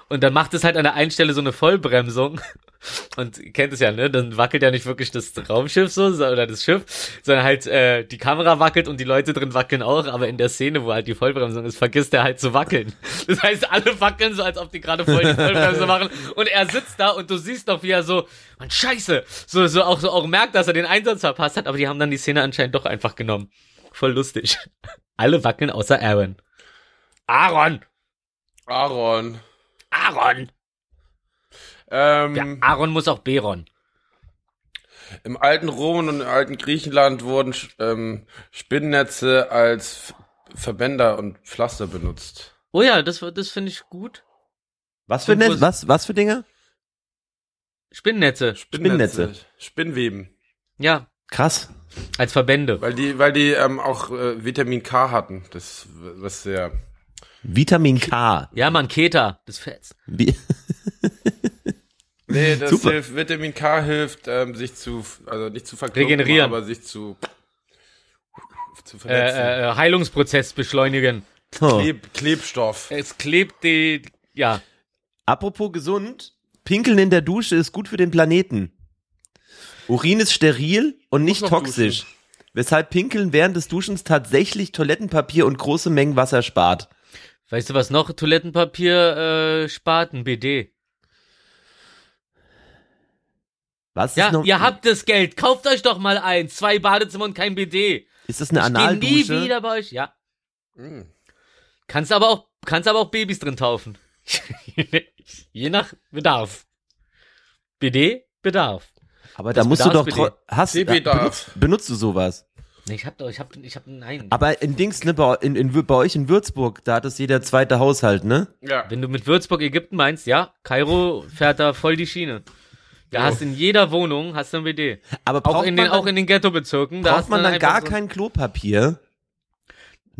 Und dann macht es halt an der einen Stelle so eine Vollbremsung. Und ihr kennt es ja, ne? Dann wackelt ja nicht wirklich das Raumschiff so, so- oder das Schiff, sondern halt äh, die Kamera wackelt und die Leute drin wackeln auch, aber in der Szene, wo halt die Vollbremsung ist, vergisst er halt zu wackeln. Das heißt, alle wackeln so, als ob die gerade voll die Vollbremse machen und er sitzt da und du siehst doch, wie er so, man scheiße, so, so auch so auch merkt, dass er den Einsatz verpasst hat, aber die haben dann die Szene anscheinend doch einfach genommen. Voll lustig. Alle wackeln außer Aaron. Aaron! Aaron. Aaron! Ähm, Ja, Aaron muss auch Beron. Im alten Rom und im alten Griechenland wurden ähm, Spinnennetze als Verbänder und Pflaster benutzt. Oh ja, das, das finde ich gut. Was für Netz, ist- was, was für Dinge? Spinnennetze. Spinnennetze. Spinnweben. Ja, Krass. als Verbände. Weil die, weil die ähm, auch äh, Vitamin K hatten. Das, was sehr. Vitamin K. Ja, man, Keta, das fetzt. Wie, Nee, das Super. hilft, Vitamin K hilft, ähm, sich zu, also nicht zu Regenerieren. aber sich zu, zu Äh, verletzen. äh, Heilungsprozess beschleunigen. oh. Kleb, Klebstoff. Es klebt die, ja. Apropos gesund, Pinkeln in der Dusche ist gut für den Planeten. Urin ist steril und nicht toxisch. duschen. Weshalb Pinkeln während des Duschens tatsächlich Toilettenpapier und große Mengen Wasser spart. Weißt du, was noch Toilettenpapier äh, spart? Ein BD. Was Ja, ist noch, ihr habt das Geld. Kauft euch doch mal eins. Zwei Badezimmer und kein BD. ist das eine Ich geh nie Analdusche? wieder bei euch. Ja. Mm. Kannst aber auch, kannst aber auch Babys drin taufen. Je nach Bedarf. BD, Bedarf. Aber da Das musst du doch tro- hast benutzt, benutzt du sowas? Nee, Ich hab doch, ich hab, ich hab, nein. Aber in Dings, ne, bei, in, in, bei euch in Würzburg, da hat es jeder zweite Haushalt, ne? Ja. Wenn du mit Würzburg, Ägypten meinst, ja, Kairo fährt da voll die Schiene. Da Jo. hast in jeder Wohnung hast du ein BD. Aber Auch braucht in den, man dann, auch in den Ghettobezirken. da braucht hast man du dann gar so- kein Klopapier?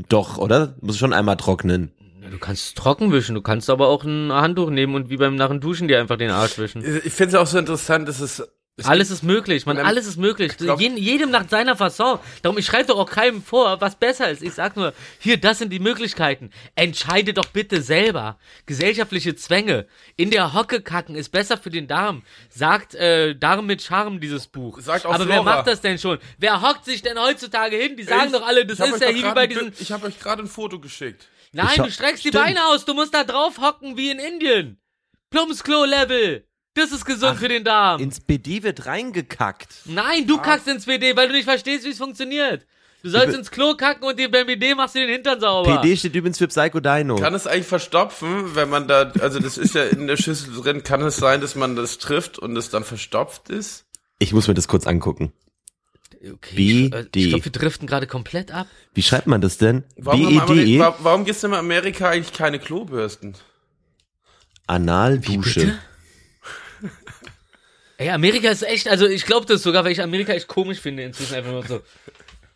Doch, oder? Muss schon einmal trocknen. Ja, Du kannst es trocken wischen, du kannst aber auch ein Handtuch nehmen und wie beim nach dem Duschen dir einfach den Arsch wischen. Ich finde es auch so interessant, dass es, es Alles ist möglich, man, alles ist möglich. glaub- Jeden, jedem nach seiner Fasson. Darum, ich schreibe doch auch keinem vor, was besser ist. Ich sag nur, hier, das sind die Möglichkeiten. Entscheide doch bitte selber. Gesellschaftliche Zwänge. In der Hocke kacken ist besser für den Darm. Sagt äh, Darm mit Charme dieses Buch. Sagt auch Aber wer Flora. macht das denn schon? Wer hockt sich denn heutzutage hin? Die sagen Ich- doch alle, das ist ja hier bei diesen... Ich habe euch gerade ein Foto geschickt. Nein, Ich du streckst die Stimmt. Beine aus, du musst da drauf hocken wie in Indien. Plumpsklo-Level. Das ist gesund Ach, für den Darm. Ins BD wird reingekackt. Nein, du kackst ins BD, weil du nicht verstehst, wie es funktioniert. Du sollst ins Klo kacken und dir beim BD machst du den Hintern sauber. PD steht übrigens für Psychodino. Kann es eigentlich verstopfen, wenn man da, also das ist ja in der Schüssel drin, kann es sein, dass man das trifft und es dann verstopft ist? Ich muss mir das kurz angucken. Okay, B, ich, äh, ich glaube, wir driften gerade komplett ab. Wie schreibt man das denn? Warum, haben Ameri- B-E-D-E? wa- warum gibt's denn in Amerika eigentlich keine Klobürsten? Analdusche. Ey, Amerika ist echt, also ich glaube das sogar, weil ich Amerika echt komisch finde inzwischen einfach nur so.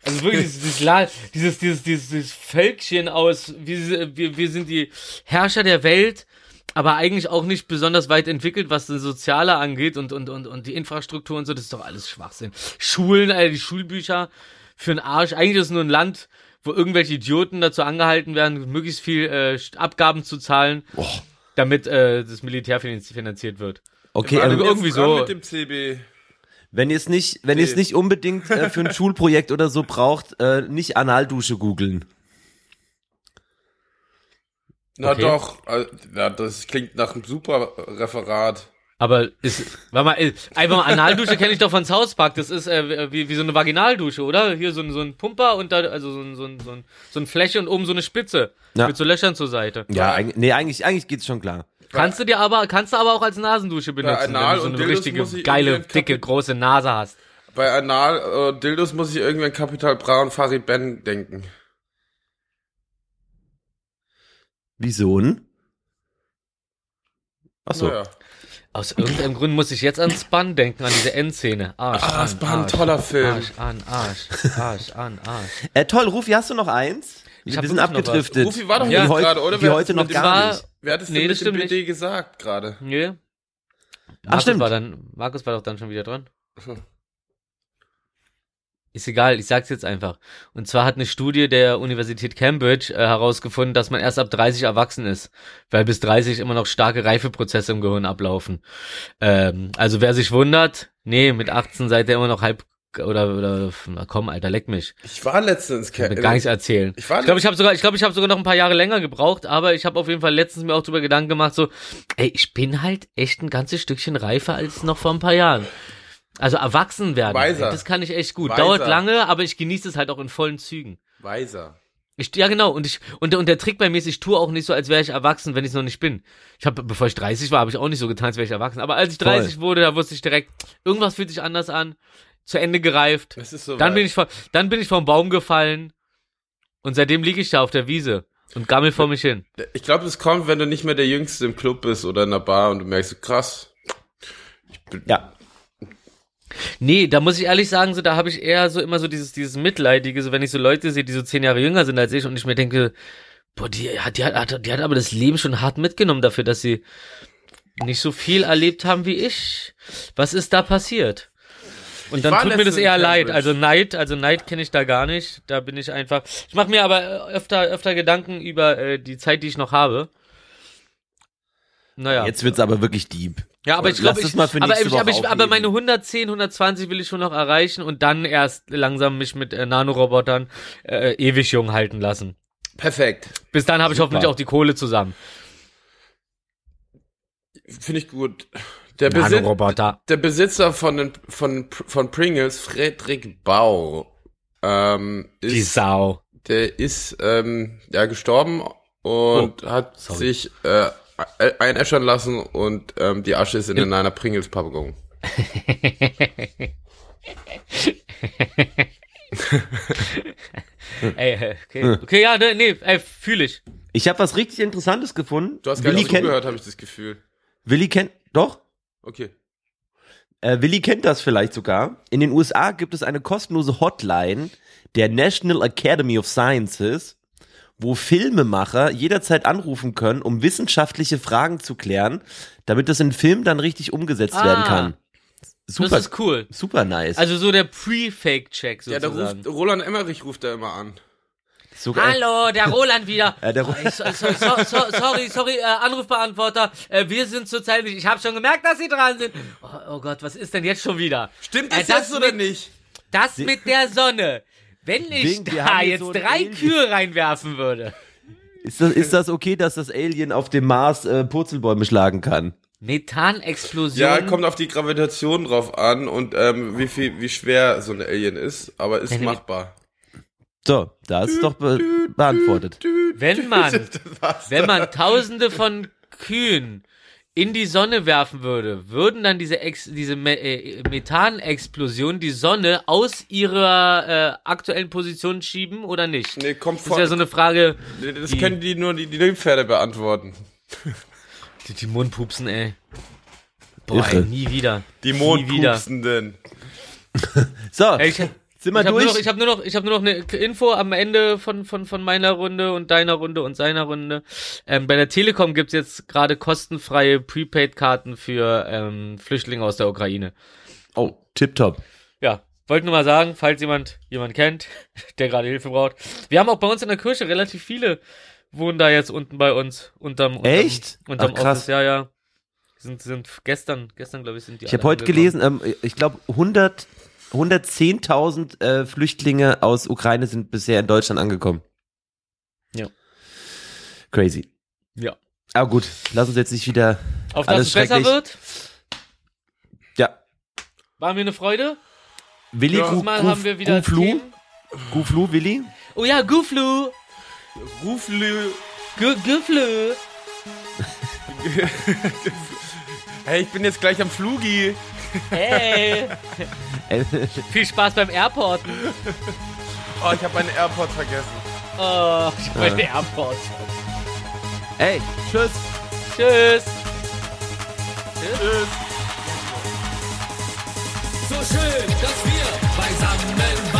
Also wirklich dieses, dieses, dieses, dieses, Völkchen aus, wir, wir, wir sind die Herrscher der Welt, aber eigentlich auch nicht besonders weit entwickelt, was das Soziale angeht und, und, und, und die Infrastruktur und so, das ist doch alles Schwachsinn. Schulen, äh, die Schulbücher für einen Arsch. Eigentlich ist es nur ein Land, wo irgendwelche Idioten dazu angehalten werden, möglichst viel äh, Abgaben zu zahlen, damit äh, das Militär finanz- finanziert wird. Okay, ähm, jetzt irgendwie so. Mit dem CB. wenn ihr es nicht, wenn ihr es nicht unbedingt äh, für ein Schulprojekt oder so braucht, äh, nicht Analdusche googeln. Na Okay. doch, äh, ja, das klingt nach einem super Referat. Aber ist, warte mal, äh, einfach mal Analdusche kenne ich doch von South Park. Das ist äh, wie, wie so eine Vaginaldusche, oder? Hier so ein, so ein Pumper und da, also so ein, so ein, so ein, so ein Fläche und oben so eine Spitze. Ja. Mit so Löchern zur Seite. Ja, eigentlich, nee, eigentlich, eigentlich geht's schon klar. Kannst du dir aber, kannst du aber auch als Nasendusche benutzen, Anal wenn du so eine richtige, geile, dicke, große Nase hast. Bei Anal äh, Dildos muss ich irgendwie an Capital Bra und Farid Ben denken. Wieso denn? Ach so. Naja. Aus irgendeinem Grund muss ich jetzt an Spun denken, an diese Endszene. Arsch, Ah, an, Spun, Arsch, toller Film. Arsch an, Arsch, Arsch an, Arsch. Äh, toll, Rufi, hast du noch eins? Ich Wir hab sind abgedriftet. Rufi war doch heut- gerade, oder? Wie Wer heute noch gar nicht. Wer hat es Nee, denn das mit dem BD gesagt gerade? Nee. Markus stimmt. war dann, Markus war doch dann schon wieder dran. Ist egal, ich sag's jetzt einfach. Und zwar hat eine Studie der Universität Cambridge äh, herausgefunden, dass man erst ab 30 erwachsen ist, weil bis 30 immer noch starke Reifeprozesse im Gehirn ablaufen. Ähm, also wer sich wundert, nee, mit 18 seid ihr immer noch halb oder oder na komm, Alter, leck mich. Ich war letztens Ich will gar nichts erzählen. Ich war Ich glaube, ich habe sogar, ich glaube, ich habe sogar noch ein paar Jahre länger gebraucht, aber ich habe auf jeden Fall letztens mir auch drüber Gedanken gemacht, so, ey, ich bin halt echt ein ganzes Stückchen reifer als noch vor ein paar Jahren. Also erwachsen werden, Weiser. ey, das kann ich echt gut. Weiser. Dauert lange, aber ich genieße es halt auch in vollen Zügen. Weiser. Ich, ja, genau. Und ich und, der- und der Trick bei mir ist, ich tue auch nicht so, als wäre ich erwachsen, wenn ich es noch nicht bin. Ich habe, bevor ich 30 war, habe ich auch nicht so getan, als wäre ich erwachsen. Aber als ich Voll. 30 wurde, da wusste ich direkt, irgendwas fühlt sich anders an. Zu Ende gereift. Es ist so Dann weit. bin ich vom, dann bin ich vom Baum gefallen und seitdem liege ich da auf der Wiese und gammel vor mich hin. Ich glaube, es kommt, wenn du nicht mehr der Jüngste im Club bist oder in der Bar und du merkst, so, krass. Ich bin, Ja. Nee, da muss ich ehrlich sagen, so da habe ich eher so immer so dieses dieses mitleidige, so wenn ich so Leute sehe, die so zehn Jahre jünger sind als ich und ich mir denke, boah, die hat die hat die hat aber das Leben schon hart mitgenommen dafür, dass sie nicht so viel erlebt haben wie ich. Was ist da passiert? Und dann tut mir das eher leid. Also Neid, also Neid kenne ich da gar nicht. Da bin ich einfach. Ich mache mir aber äh, öfter öfter Gedanken über äh, die Zeit, die ich noch habe. Naja. Jetzt wird's aber wirklich deep. Ja, aber ich glaube, ich, mal für aber, ich, aber, ich, aber meine 110, 120 will ich schon noch erreichen und dann erst langsam mich mit äh, Nanorobotern äh, ewig jung halten lassen. Perfekt. Bis dann habe ich hoffentlich auch die Kohle zusammen. Finde ich gut. Der, Besitz, der Besitzer von, den, von, von Pringles, Friedrich Bau, ähm, Die ist, Sau. der ist ähm, ja gestorben und hat Oh, sorry. sich äh, einäschern lassen und ähm, die Asche ist in, in einer Pringles-Packung. Ey, äh, okay. Okay, ja, ne, nee, ey, fühle ich. Ich habe was richtig Interessantes gefunden. Du hast gar Willi nicht zugehört, habe ich das Gefühl. Willi kennt, doch? Okay. Äh, Willi kennt das vielleicht sogar. In den USA gibt es eine kostenlose Hotline der National Academy of Sciences, wo Filmemacher jederzeit anrufen können, um wissenschaftliche Fragen zu klären, damit das in Film dann richtig umgesetzt Ah. werden kann. Super, Das ist cool. super nice. Also so der Pre-Fake-Check Ja, da sozusagen. ruft, Roland Emmerich ruft da immer an. Sogar, Hallo, der Roland wieder. Ja, der Ro- oh, so, so, so, so, sorry, sorry, äh, Anrufbeantworter. Äh, wir sind zurzeit nicht. Ich habe schon gemerkt, dass Sie dran sind. Oh, oh Gott, was ist denn jetzt schon wieder? Stimmt Äh, das das jetzt oder mit- nicht? Das mit der Sonne. Wenn ich wir da jetzt so drei Alien. Kühe reinwerfen würde. ist, das, ist das okay, dass das Alien auf dem Mars äh, Purzelbäume schlagen kann? Methanexplosion. Ja, kommt auf die Gravitation drauf an und ähm, wie viel, wie schwer so ein Alien ist, aber ist Wenn- machbar. So, das ist doch be beantwortet. Wenn man, wenn man tausende von Kühen in die Sonne werfen würde, würden dann diese, Ex diese Me äh, Methanexplosion die Sonne aus ihrer äh, aktuellen Position schieben oder nicht? Nee, kommt Das vor. wäre so eine Frage, das die- können die nur die, die Nilpferde beantworten. die, die Mundpupsen, ey. Boah, ey, nie wieder. Die. Mondpupsenden. So, Ey, ich, sind ich wir habe nur, durch? noch- ich hab nur noch, ich habe nur noch eine Info am Ende von von von meiner Runde und deiner Runde und seiner Runde. Ähm, bei der Telekom gibt's jetzt gerade kostenfreie Prepaid-Karten für ähm, Flüchtlinge aus der Ukraine. oh, tipptopp. Ja, wollte nur mal sagen, falls jemand jemand kennt, der gerade Hilfe braucht. Wir haben auch bei uns in der Kirche relativ viele wohnen da jetzt unten bei uns unterm, unterm Echt? unterm Ach, krass. Office. Ja, ja. Sind sind gestern gestern glaube ich sind die. Ich habe heute gelesen, ähm, ich glaube 100 110.000 äh, Flüchtlinge aus Ukraine sind bisher in Deutschland angekommen. Ja. Crazy. Ja. Aber gut, lass uns jetzt nicht wieder. Auf dass Alles es besser wird. Ja. War mir eine Freude. Willi, Ja. Gu, Gu, haben wir wieder Guflu. Guflu, Willi. Oh ja, Guflu. Ruflü. Gu- Guflu. Hey, ich bin jetzt gleich am Flugi. Hey. Viel Spaß beim Airporten. Oh, ich habe meine AirPods vergessen. Oh, ich hab meine Airports. Ey, tschüss. Tschüss. Tschüss. So schön, dass wir beisammen